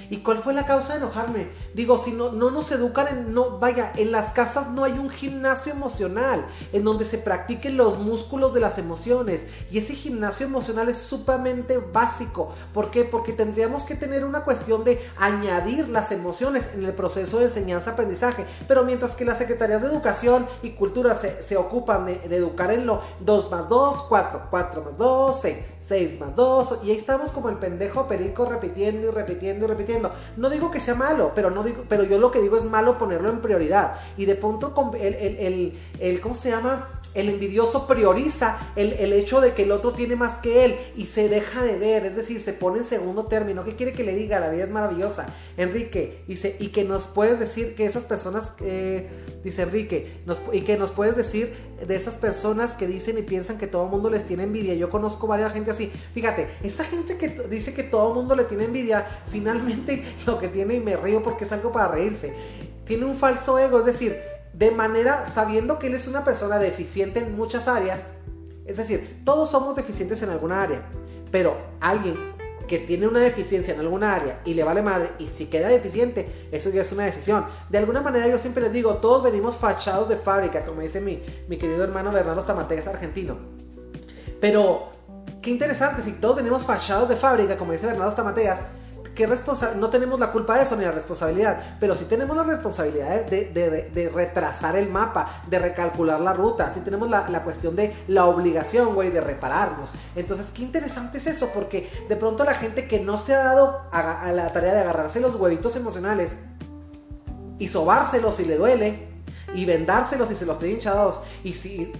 ¿Y cuál fue la causa de enojarme? Digo, si no, no nos educan en, no, vaya, en las casas no hay un gimnasio emocional en donde se practiquen los músculos de las emociones. Y ese gimnasio emocional es sumamente básico. ¿Por qué? Porque tendríamos que tener una cuestión de añadir las emociones en el proceso de enseñanza-aprendizaje. Pero mientras que las secretarías de educación y cultura se, se ocupan de, de, educar en lo 2 más 2, 4, 4 más 2, 6 6 más 2, y ahí estamos como el pendejo perico repitiendo y repitiendo y repitiendo. No digo que sea malo, pero, no digo, pero yo lo que digo es malo ponerlo en prioridad. Y de pronto el, el, el, el ¿cómo se llama? El envidioso prioriza el, el, hecho de que el otro tiene más que él y se deja de ver, es decir, se pone en segundo término. ¿Qué quiere que le diga? La vida es maravillosa. Enrique, y que nos puedes decir que esas personas, dice Enrique, y que nos puedes decir de esas personas que dicen y piensan que todo el mundo les tiene envidia. Yo conozco varias gente así. Fíjate, esa gente que dice que todo el mundo le tiene envidia, finalmente [LAUGHS] lo que tiene, y me río porque es algo para reírse, tiene un falso ego, es decir, de manera sabiendo que él es una persona deficiente en muchas áreas. Es decir, todos somos deficientes en alguna área, pero alguien que tiene una deficiencia en alguna área y le vale madre y si queda deficiente, eso ya es una decisión. De alguna manera yo siempre les digo, todos venimos fachados de fábrica, como dice mi, mi querido hermano Bernardo Stamategas argentino. Pero, qué interesante, si todos venimos fachados de fábrica, como dice Bernardo Stamategas, no tenemos la culpa de eso ni la responsabilidad, pero sí tenemos la responsabilidad de, retrasar el mapa, de recalcular la ruta, sí tenemos la, cuestión de la obligación, güey, de repararnos. Entonces, qué interesante es eso, porque de pronto la gente que no se ha dado a, a la tarea de agarrarse los huevitos emocionales y sobárselos si le duele, y vendárselos si se los tiene hinchados, y si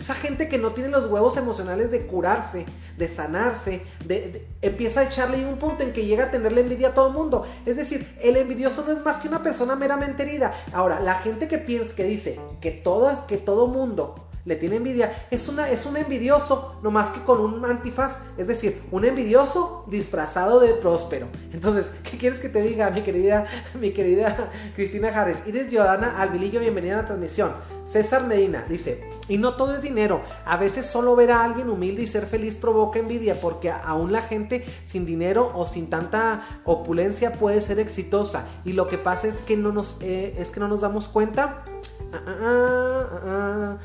esa gente que no tiene los huevos emocionales de curarse, de sanarse, de, empieza a echarle un punto en que llega a tenerle envidia a todo el mundo. Es decir, el envidioso no es más que una persona meramente herida. Ahora, la gente que piensa, que dice que todo, que todo mundo le tiene envidia, es, una, es un envidioso, no más que con un antifaz, es decir, un envidioso disfrazado de próspero. Entonces, [LAUGHS] ¿qué quieres que te diga, mi querida, mi querida Cristina Harris? Iris Giordana Albilillo, bienvenida a la transmisión. César Medina dice, y no todo es dinero, a veces solo ver a alguien humilde y ser feliz provoca envidia, porque aún la gente sin dinero o sin tanta opulencia puede ser exitosa, y lo que pasa es que no nos, eh, es que no nos damos cuenta. Ah, ah, ah,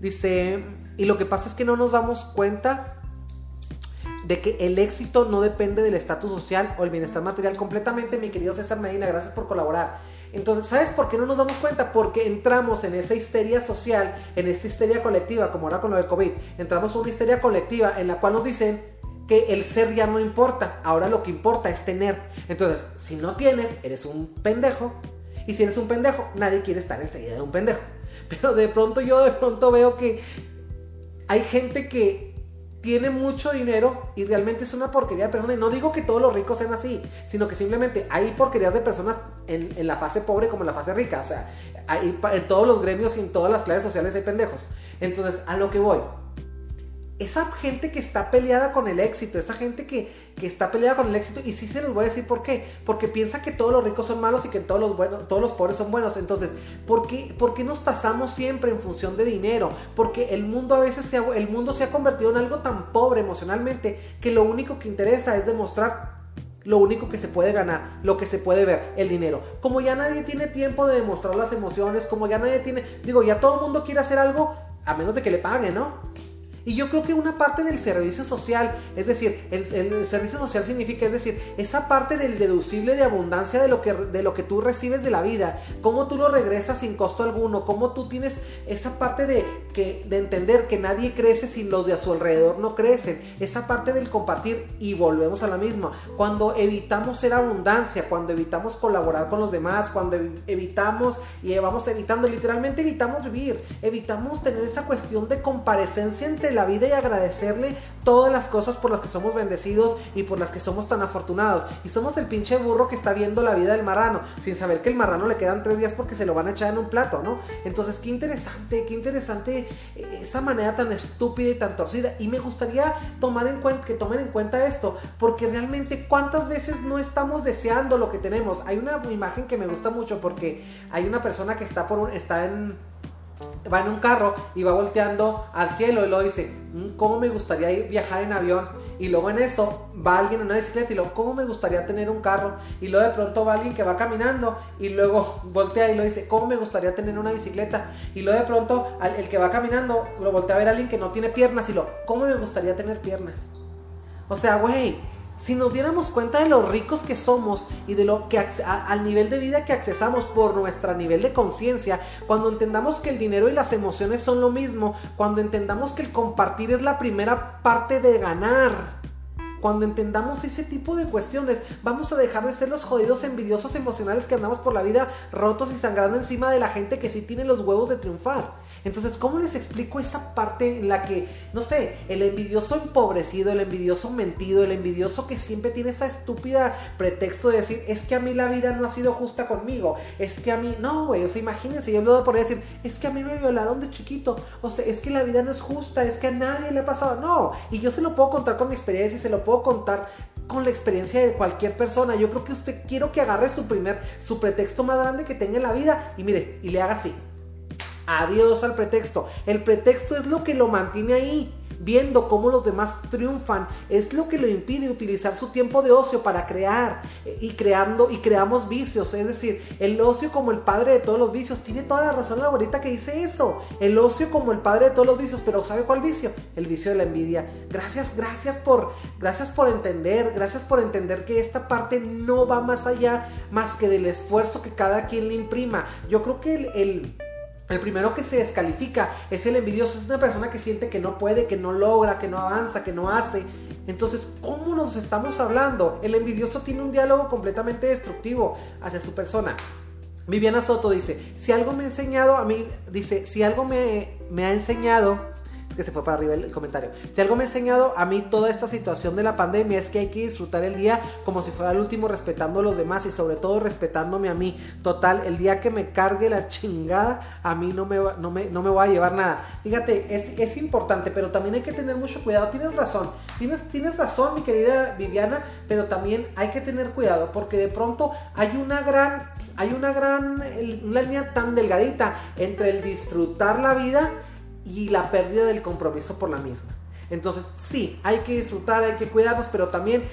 Dice, y lo que pasa es que no nos damos cuenta de que el éxito no depende del estatus social o el bienestar material completamente, mi querido César Medina, gracias por colaborar. Entonces, ¿sabes por qué no nos damos cuenta? Porque entramos en esa histeria social, en esta histeria colectiva, como ahora con lo de COVID, entramos en una histeria colectiva en la cual nos dicen que el ser ya no importa, ahora lo que importa es tener. Entonces, si no tienes, eres un pendejo, y si eres un pendejo, nadie quiere estar enseguida de un pendejo. Pero de pronto yo de pronto veo que hay gente que tiene mucho dinero y realmente es una porquería de persona. Y no digo que todos los ricos sean así, sino que simplemente hay porquerías de personas en, en la fase pobre como en la fase rica. O sea, hay, en todos los gremios y en todas las clases sociales hay pendejos. Entonces, a lo que voy esa gente que está peleada con el éxito, esa gente que, está peleada con el éxito, y sí se los voy a decir por qué, porque piensa que todos los ricos son malos y que todos los, buenos, todos los pobres son buenos. Entonces, ¿por qué, ¿por nos pasamos siempre en función de dinero? Porque el mundo a veces se ha, el mundo se ha convertido en algo tan pobre emocionalmente que lo único que interesa es demostrar lo único que se puede ganar, lo que se puede ver, el dinero. Como ya nadie tiene tiempo de demostrar las emociones, como ya nadie tiene, digo, ya todo el mundo quiere hacer algo a menos de que le paguen, ¿no? Y yo creo que una parte del servicio social, es decir, el, servicio social significa, es decir, esa parte del deducible de abundancia de lo, que, de lo que tú recibes de la vida, cómo tú lo regresas sin costo alguno, cómo tú tienes esa parte de, que, de entender que nadie crece si los de a su alrededor no crecen, esa parte del compartir y volvemos a la misma, cuando evitamos ser abundancia, cuando evitamos colaborar con los demás, cuando evitamos y vamos evitando, literalmente evitamos vivir, evitamos tener esa cuestión de comparecencia entre la vida y agradecerle todas las cosas por las que somos bendecidos y por las que somos tan afortunados. Y somos el pinche burro que está viendo la vida del marrano, sin saber que el marrano le quedan tres días porque se lo van a echar en un plato, ¿no? Entonces, qué interesante, qué interesante eh, esa manera tan estúpida y tan torcida. Y me gustaría tomar en cuenta, que tomen en cuenta esto, porque realmente cuántas veces no estamos deseando lo que tenemos. Hay una imagen que me gusta mucho porque hay una persona que está por un, está en va en un carro y va volteando al cielo y luego dice, mm, ¿cómo me gustaría ir viajar en avión? Y luego en eso va alguien en una bicicleta y luego, ¿cómo me gustaría tener un carro? Y luego de pronto va alguien que va caminando y luego [LAUGHS] voltea y lo dice, ¿cómo me gustaría tener una bicicleta? Y luego de pronto el que va caminando lo voltea a ver a alguien que no tiene piernas y lo, ¿cómo me gustaría tener piernas? O sea, güey, si nos diéramos cuenta de lo ricos que somos y de lo que al nivel de vida que accesamos por nuestro nivel de conciencia, cuando entendamos que el dinero y las emociones son lo mismo, cuando entendamos que el compartir es la primera parte de ganar, cuando entendamos ese tipo de cuestiones, vamos a dejar de ser los jodidos envidiosos emocionales que andamos por la vida rotos y sangrando encima de la gente que sí tiene los huevos de triunfar. Entonces, ¿cómo les explico esa parte en la que, no sé, el envidioso empobrecido, el envidioso mentido, el envidioso que siempre tiene esa estúpida pretexto de decir, es que a mí la vida no ha sido justa conmigo, es que a mí, no, güey, o sea, imagínense, yo lo por decir, es que a mí me violaron de chiquito, o sea, es que la vida no es justa, es que a nadie le ha pasado, no, y yo se lo puedo contar con mi experiencia y se lo puedo contar con la experiencia de cualquier persona. Yo creo que usted quiero que agarre su primer, su pretexto más grande que tenga en la vida y mire, y le haga así. Adiós al pretexto. El pretexto es lo que lo mantiene ahí viendo cómo los demás triunfan, es lo que lo impide utilizar su tiempo de ocio para crear eh, y creando y creamos vicios, es decir, el ocio como el padre de todos los vicios, tiene toda la razón la abuelita que dice eso, el ocio como el padre de todos los vicios, pero ¿sabe cuál vicio? El vicio de la envidia. Gracias, gracias por gracias por entender, gracias por entender que esta parte no va más allá más que del esfuerzo que cada quien le imprima. Yo creo que el el primero que se descalifica es el envidioso, es una persona que siente que no puede, que no logra, que no avanza, que no hace. Entonces, ¿cómo nos estamos hablando? El envidioso tiene un diálogo completamente destructivo hacia su persona. Viviana Soto dice, si algo me ha enseñado a mí, dice, si algo me, me ha enseñado que se fue para arriba el, comentario. Si algo me ha enseñado a mí toda esta situación de la pandemia es que hay que disfrutar el día como si fuera el último, respetando a los demás y sobre todo respetándome a mí. Total, el día que me cargue la chingada, a mí no me, no me, no me voy a llevar nada. Fíjate, es, es importante, pero también hay que tener mucho cuidado. Tienes razón, tienes, tienes razón, mi querida Viviana, pero también hay que tener cuidado porque de pronto hay una gran hay una gran una línea tan delgadita entre el disfrutar la vida y la pérdida del compromiso por la misma. Entonces, sí, hay que disfrutar, hay que cuidarnos, pero también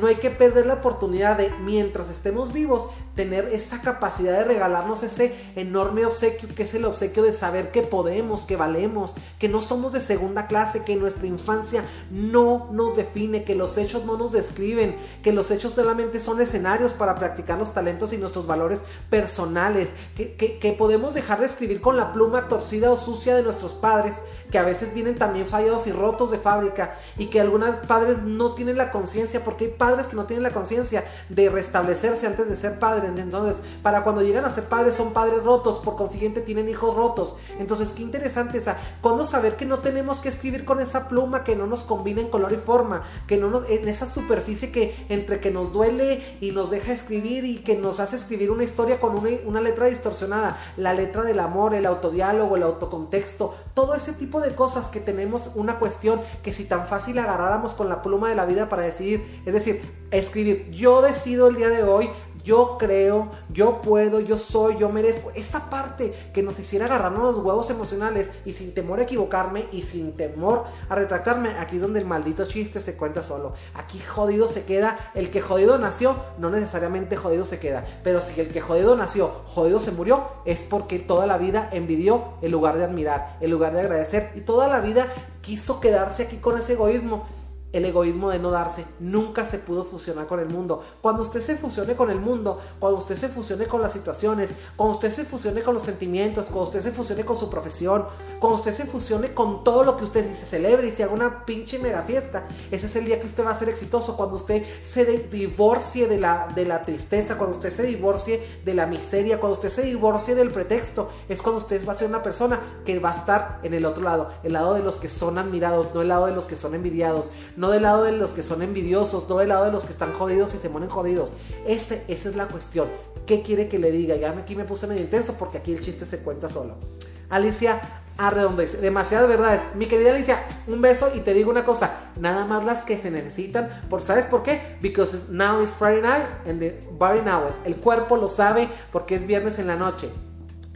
no hay que perder la oportunidad de, mientras estemos vivos, tener esa capacidad de regalarnos ese enorme obsequio que es el obsequio de saber que podemos, que valemos, que no somos de segunda clase, que nuestra infancia no nos define, que los hechos no nos describen, que los hechos solamente son escenarios para practicar los talentos y nuestros valores personales, que, que podemos dejar de escribir con la pluma torcida o sucia de nuestros padres, que a veces vienen también fallados y rotos de fábrica y que algunos padres no tienen la conciencia, porque hay padres que no tienen la conciencia de restablecerse antes de ser padres entonces, para cuando llegan a ser padres son padres rotos, por consiguiente tienen hijos rotos. Entonces, qué interesante esa. Cuando saber que no tenemos que escribir con esa pluma que no nos combina en color y forma, que no nos, en esa superficie que entre que nos duele y nos deja escribir y que nos hace escribir una historia con una, una letra distorsionada, la letra del amor, el autodiálogo, el autocontexto, todo ese tipo de cosas que tenemos una cuestión que si tan fácil agarráramos con la pluma de la vida para decidir, es decir, escribir, yo decido el día de hoy yo creo, yo puedo, yo soy, yo merezco. Esa parte que nos hiciera agarrarnos los huevos emocionales y sin temor a equivocarme y sin temor a retractarme, aquí es donde el maldito chiste se cuenta solo. Aquí jodido se queda, el que jodido nació, no necesariamente jodido se queda. Pero si el que jodido nació, jodido se murió, es porque toda la vida envidió en lugar de admirar, en lugar de agradecer y toda la vida quiso quedarse aquí con ese egoísmo el egoísmo de no darse. Nunca se pudo fusionar con el mundo. Cuando usted se fusione con el mundo, cuando usted se fusione con las situaciones, cuando usted se fusione con los sentimientos, cuando usted se fusione con su profesión, cuando usted se fusione con todo lo que usted se celebre y se haga una pinche mega fiesta, ese es el día que usted va a ser exitoso. Cuando usted se divorcie de la, de la tristeza, cuando usted se divorcie de la miseria, cuando usted se divorcie del pretexto, es cuando usted va a ser una persona que va a estar en el otro lado, el lado de los que son admirados, no el lado de los que son envidiados, no del lado de los que son envidiosos, no del lado de los que están jodidos y se ponen jodidos. Ese, esa es la cuestión. ¿Qué quiere que le diga? Ya aquí me puse medio intenso porque aquí el chiste se cuenta solo. Alicia Arredondo dice, demasiadas verdades. Mi querida Alicia, un beso y te digo una cosa, nada más las que se necesitan, por ¿sabes por qué? Because now is Friday night and the body knows. El cuerpo lo sabe porque es viernes en la noche.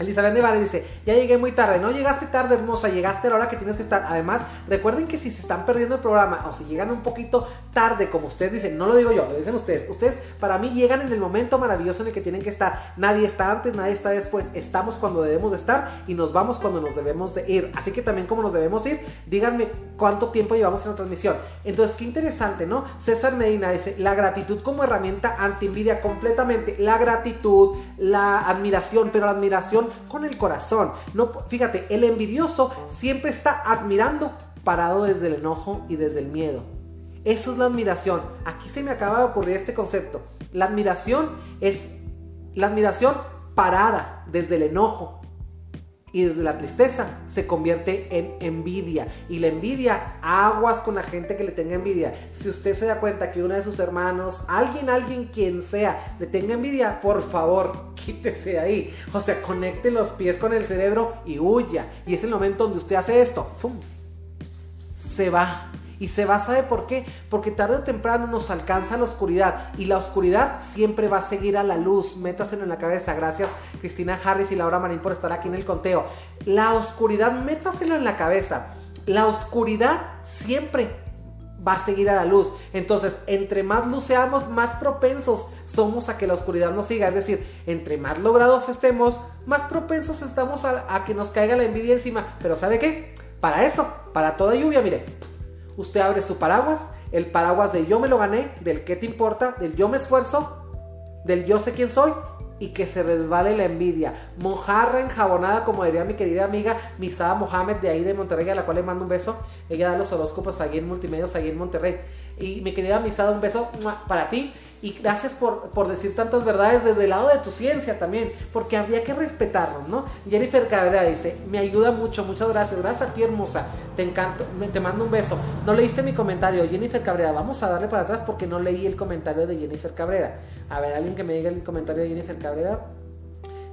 Elizabeth Nevares dice, ya llegué muy tarde, no llegaste tarde hermosa, llegaste a la hora que tienes que estar. Además, recuerden que si se están perdiendo el programa o si llegan un poquito tarde, como ustedes dicen, no lo digo yo, lo dicen ustedes, ustedes para mí llegan en el momento maravilloso en el que tienen que estar. Nadie está antes, nadie está después, estamos cuando debemos de estar y nos vamos cuando nos debemos de ir. Así que también como nos debemos ir, díganme cuánto tiempo llevamos en la transmisión. Entonces, qué interesante, ¿no? César Medina dice, la gratitud como herramienta anti-envidia completamente, la gratitud, la admiración, pero la admiración con el corazón. No, fíjate, el envidioso siempre está admirando parado desde el enojo y desde el miedo. Eso es la admiración. Aquí se me acaba de ocurrir este concepto. La admiración es la admiración parada desde el enojo y desde la tristeza se convierte en envidia. Y la envidia, aguas con la gente que le tenga envidia. Si usted se da cuenta que uno de sus hermanos, alguien, alguien, quien sea, le tenga envidia, por favor, [LAUGHS] quítese ahí. O sea, conecte los pies con el cerebro y huya. Y es el momento donde usted hace esto. ¡Fum! Se va y se va, ¿sabe por qué? Porque tarde o temprano nos alcanza la oscuridad y la oscuridad siempre va a seguir a la luz. Métaselo en la cabeza. Gracias Cristina Harris y Laura Marín por estar aquí en el conteo. La oscuridad, métaselo en la cabeza. La oscuridad siempre va a seguir a la luz. Entonces, entre más luz seamos, más propensos somos a que la oscuridad nos siga. Es decir, entre más logrados estemos, más propensos estamos a, a que nos caiga la envidia encima. Pero ¿sabe qué? Para eso, para toda lluvia, mire, usted abre su paraguas, el paraguas de yo me lo gané, del qué te importa, del yo me esfuerzo, del yo sé quién soy y que se resbale la envidia. Mojarra enjabonada, como diría mi querida amiga Misada Mohamed de ahí de Monterrey, a la cual le mando un beso. Ella da los horóscopos ahí en Multimedios, ahí en Monterrey. Y mi querida Misada, un beso para ti. Y gracias por, por, decir tantas verdades desde el lado de tu ciencia también, porque habría que respetarnos, ¿no? Jennifer Cabrera dice, me ayuda mucho, muchas gracias, gracias a ti hermosa, te encanto, te mando un beso. No leíste mi comentario, Jennifer Cabrera, vamos a darle para atrás porque no leí el comentario de Jennifer Cabrera. A ver, alguien que me diga el comentario de Jennifer Cabrera.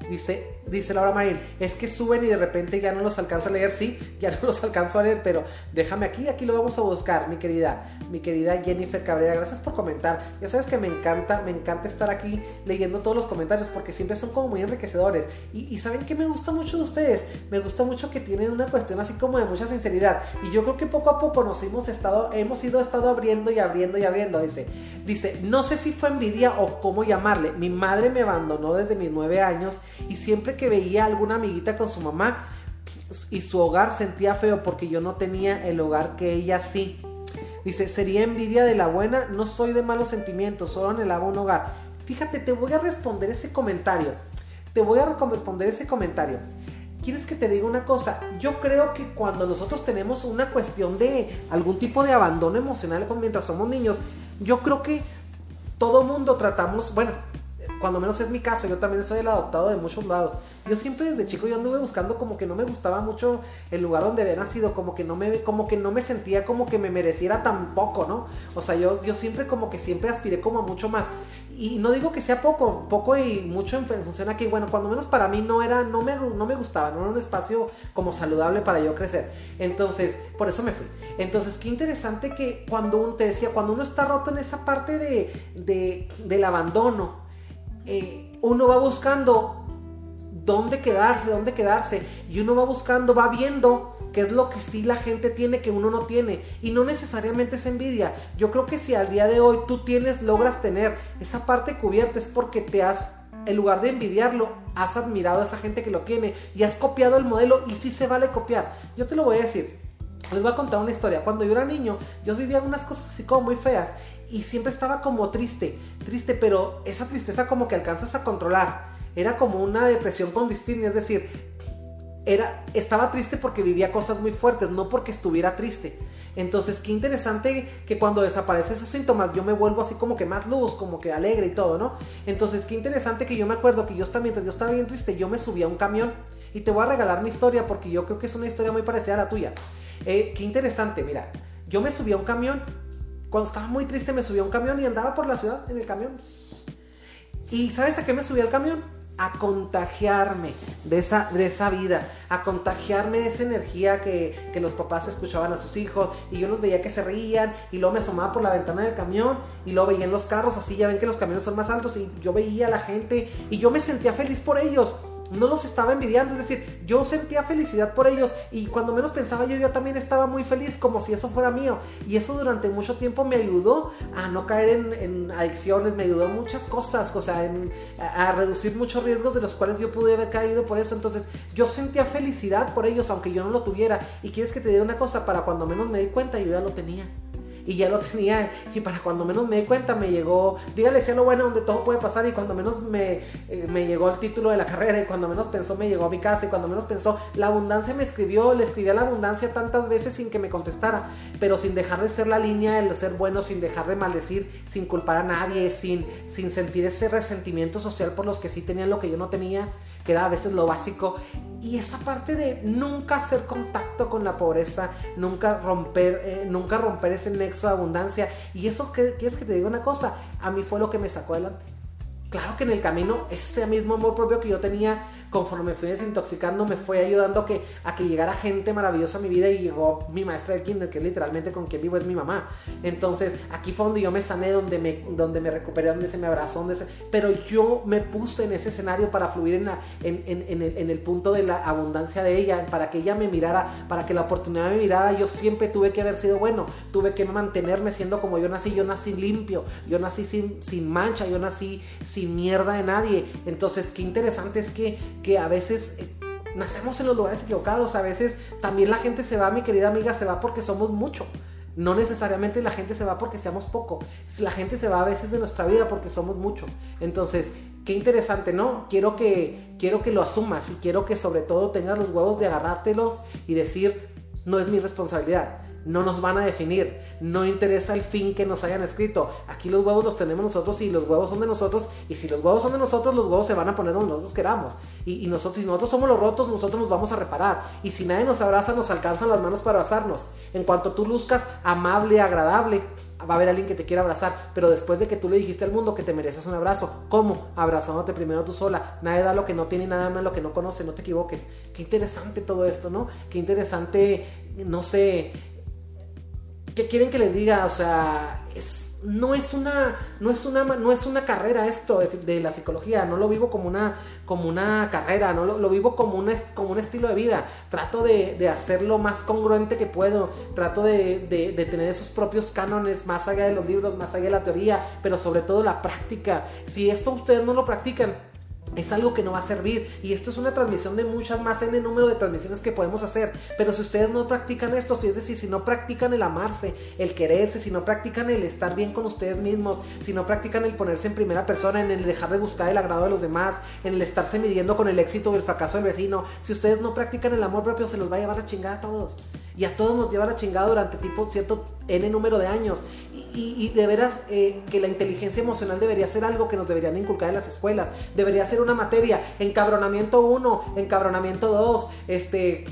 Dice, dice Laura Marín, es que suben y de repente ya no los alcanzo a leer, sí, [LAUGHS] ya no los alcanzo a leer, pero déjame aquí, aquí lo vamos a buscar, mi querida, mi querida Jennifer Cabrera, gracias por comentar. Ya sabes que me encanta, me encanta estar aquí leyendo todos los comentarios porque siempre son como muy enriquecedores. Y, saben que me gusta mucho de ustedes, me gusta mucho que tienen una cuestión así como de mucha sinceridad. Y yo creo que poco a poco nos hemos estado, hemos ido estado abriendo y abriendo y abriendo. Dice, dice, no sé si fue envidia o cómo llamarle. Mi madre me abandonó desde mis nueve años y siempre que veía a alguna amiguita con su mamá y su hogar sentía feo porque yo no tenía el hogar que ella sí. Dice, sería envidia de la buena, no soy de malos sentimientos, solo anhelaba un hogar. Fíjate, te voy a responder ese comentario. Te voy a responder ese comentario. ¿Quieres que te diga una cosa? Yo creo que cuando nosotros tenemos una cuestión de algún tipo de abandono emocional mientras somos niños, yo creo que todo mundo tratamos, bueno, cuando menos es mi caso, yo también soy el adoptado de muchos lados. Yo siempre desde chico yo anduve buscando como que no me gustaba mucho el lugar donde había nacido, como que no me, como que no me sentía como que me mereciera tan poco, ¿no? O sea, yo, yo siempre como que siempre aspiré como a mucho más. Y no digo que sea poco, poco y mucho en función a que, bueno, cuando menos para mí no era, no me, no me gustaba, no era un espacio como saludable para yo crecer. Entonces, por eso me fui. Entonces, qué interesante que cuando uno, te decía, cuando uno está roto en esa parte de, de del abandono, eh, uno va buscando dónde quedarse, dónde quedarse, y uno va buscando, va viendo qué es lo que sí la gente tiene que uno no tiene, y no necesariamente es envidia. Yo creo que si al día de hoy tú tienes, logras tener esa parte cubierta, es porque te has en lugar de envidiarlo, has admirado a esa gente que lo tiene y has copiado el modelo y sí se vale copiar. Yo te lo voy a decir. Les voy a contar una historia. Cuando yo era niño, yo vivía unas cosas así como muy feas y siempre estaba como triste, triste, pero esa tristeza como que alcanzas a controlar. Era como una depresión con distimia, es decir, era, estaba triste porque vivía cosas muy fuertes, no porque estuviera triste. Entonces, qué interesante que cuando desaparecen esos síntomas yo me vuelvo así como que más luz, como que alegre y todo, ¿no? Entonces, qué interesante que yo me acuerdo que yo también, mientras yo estaba bien triste, yo me subí a un camión y te voy a regalar mi historia porque yo creo que es una historia muy parecida a la tuya. Eh, qué interesante, mira, yo me subí a un camión cuando estaba muy triste me subí a un camión y andaba por la ciudad en el camión. ¿Y sabes a qué me subí al camión? A contagiarme de esa, de esa vida, a contagiarme de esa energía que, que los papás escuchaban a sus hijos y yo los veía que se reían y luego me asomaba por la ventana del camión y luego veía en los carros, así ya ven que los camiones son más altos y yo veía a la gente y yo me sentía feliz por ellos no los estaba envidiando, es decir, yo sentía felicidad por ellos y cuando menos pensaba yo, yo también estaba muy feliz como si eso fuera mío. Y eso durante mucho tiempo me ayudó a no caer en, adicciones, me ayudó a muchas cosas, o sea, a, reducir muchos riesgos de los cuales yo pude haber caído por eso. Entonces, yo sentía felicidad por ellos, aunque yo no lo tuviera. Y quieres que te diga una cosa, para cuando menos me di cuenta, yo ya lo tenía y ya lo tenía. Y para cuando menos me di cuenta me llegó, dígale sea lo bueno donde todo puede pasar y cuando menos me, eh, me llegó el título de la carrera y cuando menos pensó me llegó a mi casa y cuando menos pensó la abundancia me escribió, le escribí a la abundancia tantas veces sin que me contestara, pero sin dejar de ser la línea del ser bueno, sin dejar de maldecir, sin culpar a nadie, sin, sin sentir ese resentimiento social por los que sí tenían lo que yo no tenía que era a veces lo básico. Y esa parte de nunca hacer contacto con la pobreza, nunca romper, eh, nunca romper ese nexo de abundancia. Y eso, ¿quieres que te diga una cosa? A mí fue lo que me sacó adelante. Claro que en el camino, este mismo amor propio que yo tenía conforme me fui desintoxicando, me fue ayudando que, a que llegara gente maravillosa a mi vida y llegó mi maestra del kinder, que literalmente con quien vivo es mi mamá. Entonces, aquí fue donde yo me sané, donde me, donde me recuperé, donde se me abrazó, donde pero yo me puse en ese escenario para fluir en, la, en, en, el, en el punto de la abundancia de ella, para que ella me mirara, para que la oportunidad me mirara. Yo siempre tuve que haber sido bueno, tuve que mantenerme siendo como yo nací. Yo nací limpio, yo nací sin, sin mancha, yo nací sin mierda de nadie. Entonces, qué interesante es que que a veces eh, nacemos en los lugares equivocados, a veces también la gente se va, mi querida amiga, se va porque somos mucho. No necesariamente la gente se va porque seamos poco. La gente se va a veces de nuestra vida porque somos mucho. Entonces, qué interesante, ¿no? Quiero que, quiero que lo asumas y quiero que sobre todo tengas los huevos de agarrártelos y decir, no es mi responsabilidad no nos van a definir, no interesa el fin que nos hayan escrito. Aquí los huevos los tenemos nosotros y los huevos son de nosotros. Y si los huevos son de nosotros, los huevos se van a poner donde nosotros queramos. Y, nosotros, si nosotros somos los rotos, nosotros nos vamos a reparar. Y si nadie nos abraza, nos alcanzan las manos para abrazarnos. En cuanto tú luzcas amable, agradable, va a haber alguien que te quiera abrazar, pero después de que tú le dijiste al mundo que te mereces un abrazo, ¿cómo? Abrazándote primero tú sola. Nadie da lo que no tiene, nada más lo que no conoce, no te equivoques. Qué interesante todo esto, ¿no? Qué interesante, no sé, ¿qué quieren que les diga? O sea, no es una, no es una, no es una carrera esto de, la psicología, no lo vivo como una, como una carrera, no lo, vivo como un, como un estilo de vida. Trato de, de hacerlo más congruente que puedo, trato de, tener esos propios cánones más allá de los libros, más allá de la teoría, pero sobre todo la práctica. Si esto ustedes no lo practican, es algo que no va a servir. Y esto es una transmisión de muchas más en el número de transmisiones que podemos hacer. Pero si ustedes no practican esto si es decir si no practican el amarse el quererse si no practican el estar bien con ustedes mismos si no practican el ponerse en primera persona en el dejar de buscar el agrado de los demás en el estarse midiendo con el éxito o el fracaso del vecino si ustedes no practican el amor propio se los va a llevar la chingada a todos. Y a todos nos lleva la chingada durante tipo cierto N número de años. Y, de veras eh, que la inteligencia emocional debería ser algo que nos deberían inculcar en las escuelas. Debería ser una materia. Encabronamiento 1, encabronamiento 2, este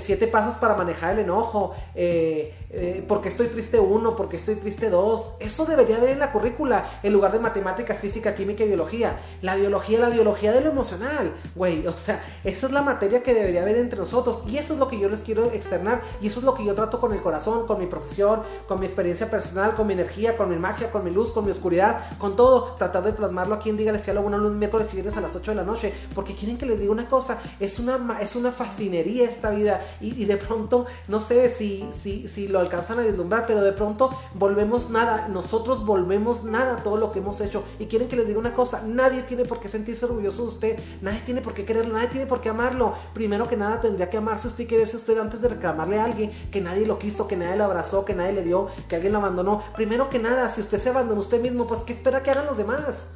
siete pasos para manejar el enojo, eh, eh, porque estoy triste uno, porque estoy triste dos. Eso debería haber en la currícula, en lugar de matemáticas, física, química y biología. La biología, la biología de lo emocional, güey. O sea, esa es la materia que debería haber entre nosotros. Y eso es lo que yo les quiero externar. Y eso es lo que yo trato con el corazón, con mi profesión, con mi experiencia personal, con mi energía, con mi magia, con mi luz, con mi oscuridad, con todo. Tratar de plasmarlo aquí en Dígale si a lo bueno lunes, miércoles y viernes a las 8 de la noche. Porque quieren que les diga una cosa. Es una, es una fascinería esta vida y, de pronto, no sé si, si, si lo alcanzan a vislumbrar, pero de pronto volvemos nada, nosotros volvemos nada todo lo que hemos hecho. Y quieren que les diga una cosa, nadie tiene por qué sentirse orgulloso de usted, nadie tiene por qué quererlo, nadie tiene por qué amarlo. Primero que nada tendría que amarse usted y quererse usted antes de reclamarle a alguien que nadie lo quiso, que nadie lo abrazó, que nadie le dio, que alguien lo abandonó. Primero que nada, si usted se abandonó usted mismo, pues ¿qué espera que hagan los demás?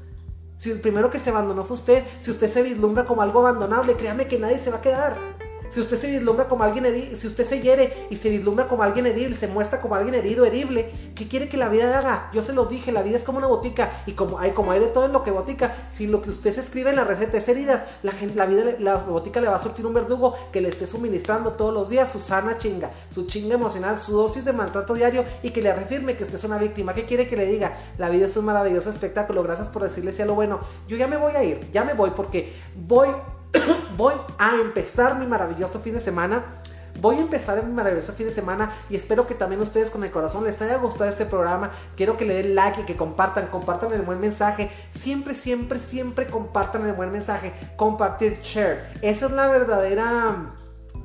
Si el primero que se abandonó fue usted, si usted se vislumbra como algo abandonable, créame que nadie se va a quedar. Si usted se vislumbra como alguien herido, si usted se hiere y se vislumbra como alguien herible, se muestra como alguien herido, herible, ¿qué quiere que la vida haga? Yo se lo dije, la vida es como una botica y como hay, como hay de todo en lo que botica, si lo que usted se escribe en la receta es heridas, la, vida, la botica le va a surtir un verdugo que le esté suministrando todos los días su sana chinga, su chinga emocional, su dosis de maltrato diario y que le reafirme que usted es una víctima. ¿Qué quiere que le diga? La vida es un maravilloso espectáculo, gracias por decirle si a lo bueno. Yo ya me voy a ir, ya me voy porque voy [COUGHS] voy a empezar mi maravilloso fin de semana. Voy a empezar mi maravilloso fin de semana y espero que también ustedes con el corazón les haya gustado este programa. Quiero que le den like y que compartan, compartan el buen mensaje. Siempre, siempre, siempre compartan el buen mensaje. Compartir, share. Esa es la verdadera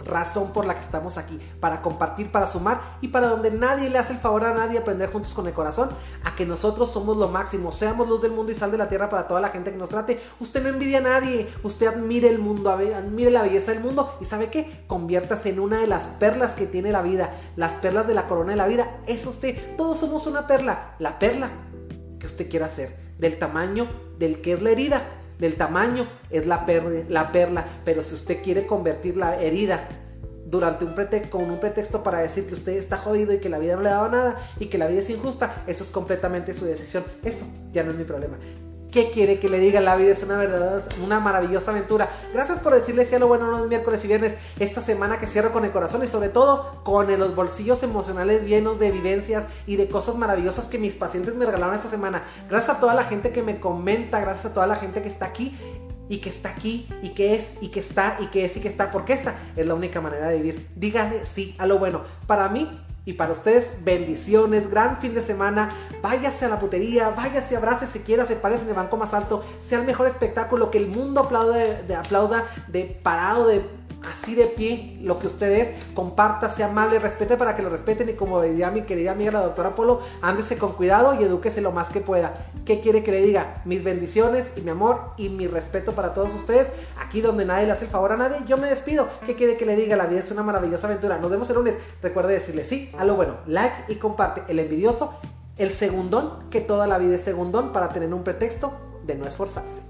razón por la que estamos aquí, para compartir, para sumar y para donde nadie le hace el favor a nadie aprender juntos con el corazón, a que nosotros somos lo máximo, seamos luz del mundo y sal de la tierra para toda la gente que nos trate. Usted no envidia a nadie, usted admire el mundo, admire la belleza del mundo y sabe qué, conviértase en una de las perlas que tiene la vida, las perlas de la corona de la vida. Es usted, todos somos una perla, la perla que usted quiera hacer, del tamaño del que es la herida del tamaño es la, la perla, pero si usted quiere convertir la herida durante con un pretexto para decir que usted está jodido y que la vida no le ha dado nada y que la vida es injusta, eso es completamente su decisión. Eso ya no es mi problema. ¿Qué quiere que le diga? La vida es una verdadera, una maravillosa aventura. Gracias por decirle si a lo bueno los miércoles y viernes esta semana que cierro con el corazón y sobre todo con los bolsillos emocionales llenos de vivencias y de cosas maravillosas que mis pacientes me regalaron esta semana. Gracias a toda la gente que me comenta, gracias a toda la gente que está aquí y que está aquí y que es y que está y que es y que está porque esta es la única manera de vivir. Díganle sí a lo bueno. Para mí y para ustedes, bendiciones, gran fin de semana. Váyase a la putería, váyase, abrace si quiera, se parece en el banco más alto. Sea el mejor espectáculo que el mundo aplaude, de, aplauda de parado, de así de pie lo que usted es, comparta, sea amable, respete para que lo respeten y como diría mi querida amiga la doctora Polo, ándese con cuidado y edúquese lo más que pueda. ¿Qué quiere que le diga? Mis bendiciones y mi amor y mi respeto para todos ustedes. Aquí donde nadie le hace el favor a nadie, yo me despido. ¿Qué quiere que le diga? La vida es una maravillosa aventura. Nos vemos el lunes. Recuerde decirle sí a lo bueno, like y comparte. El envidioso, el segundón, que toda la vida es segundón para tener un pretexto de no esforzarse.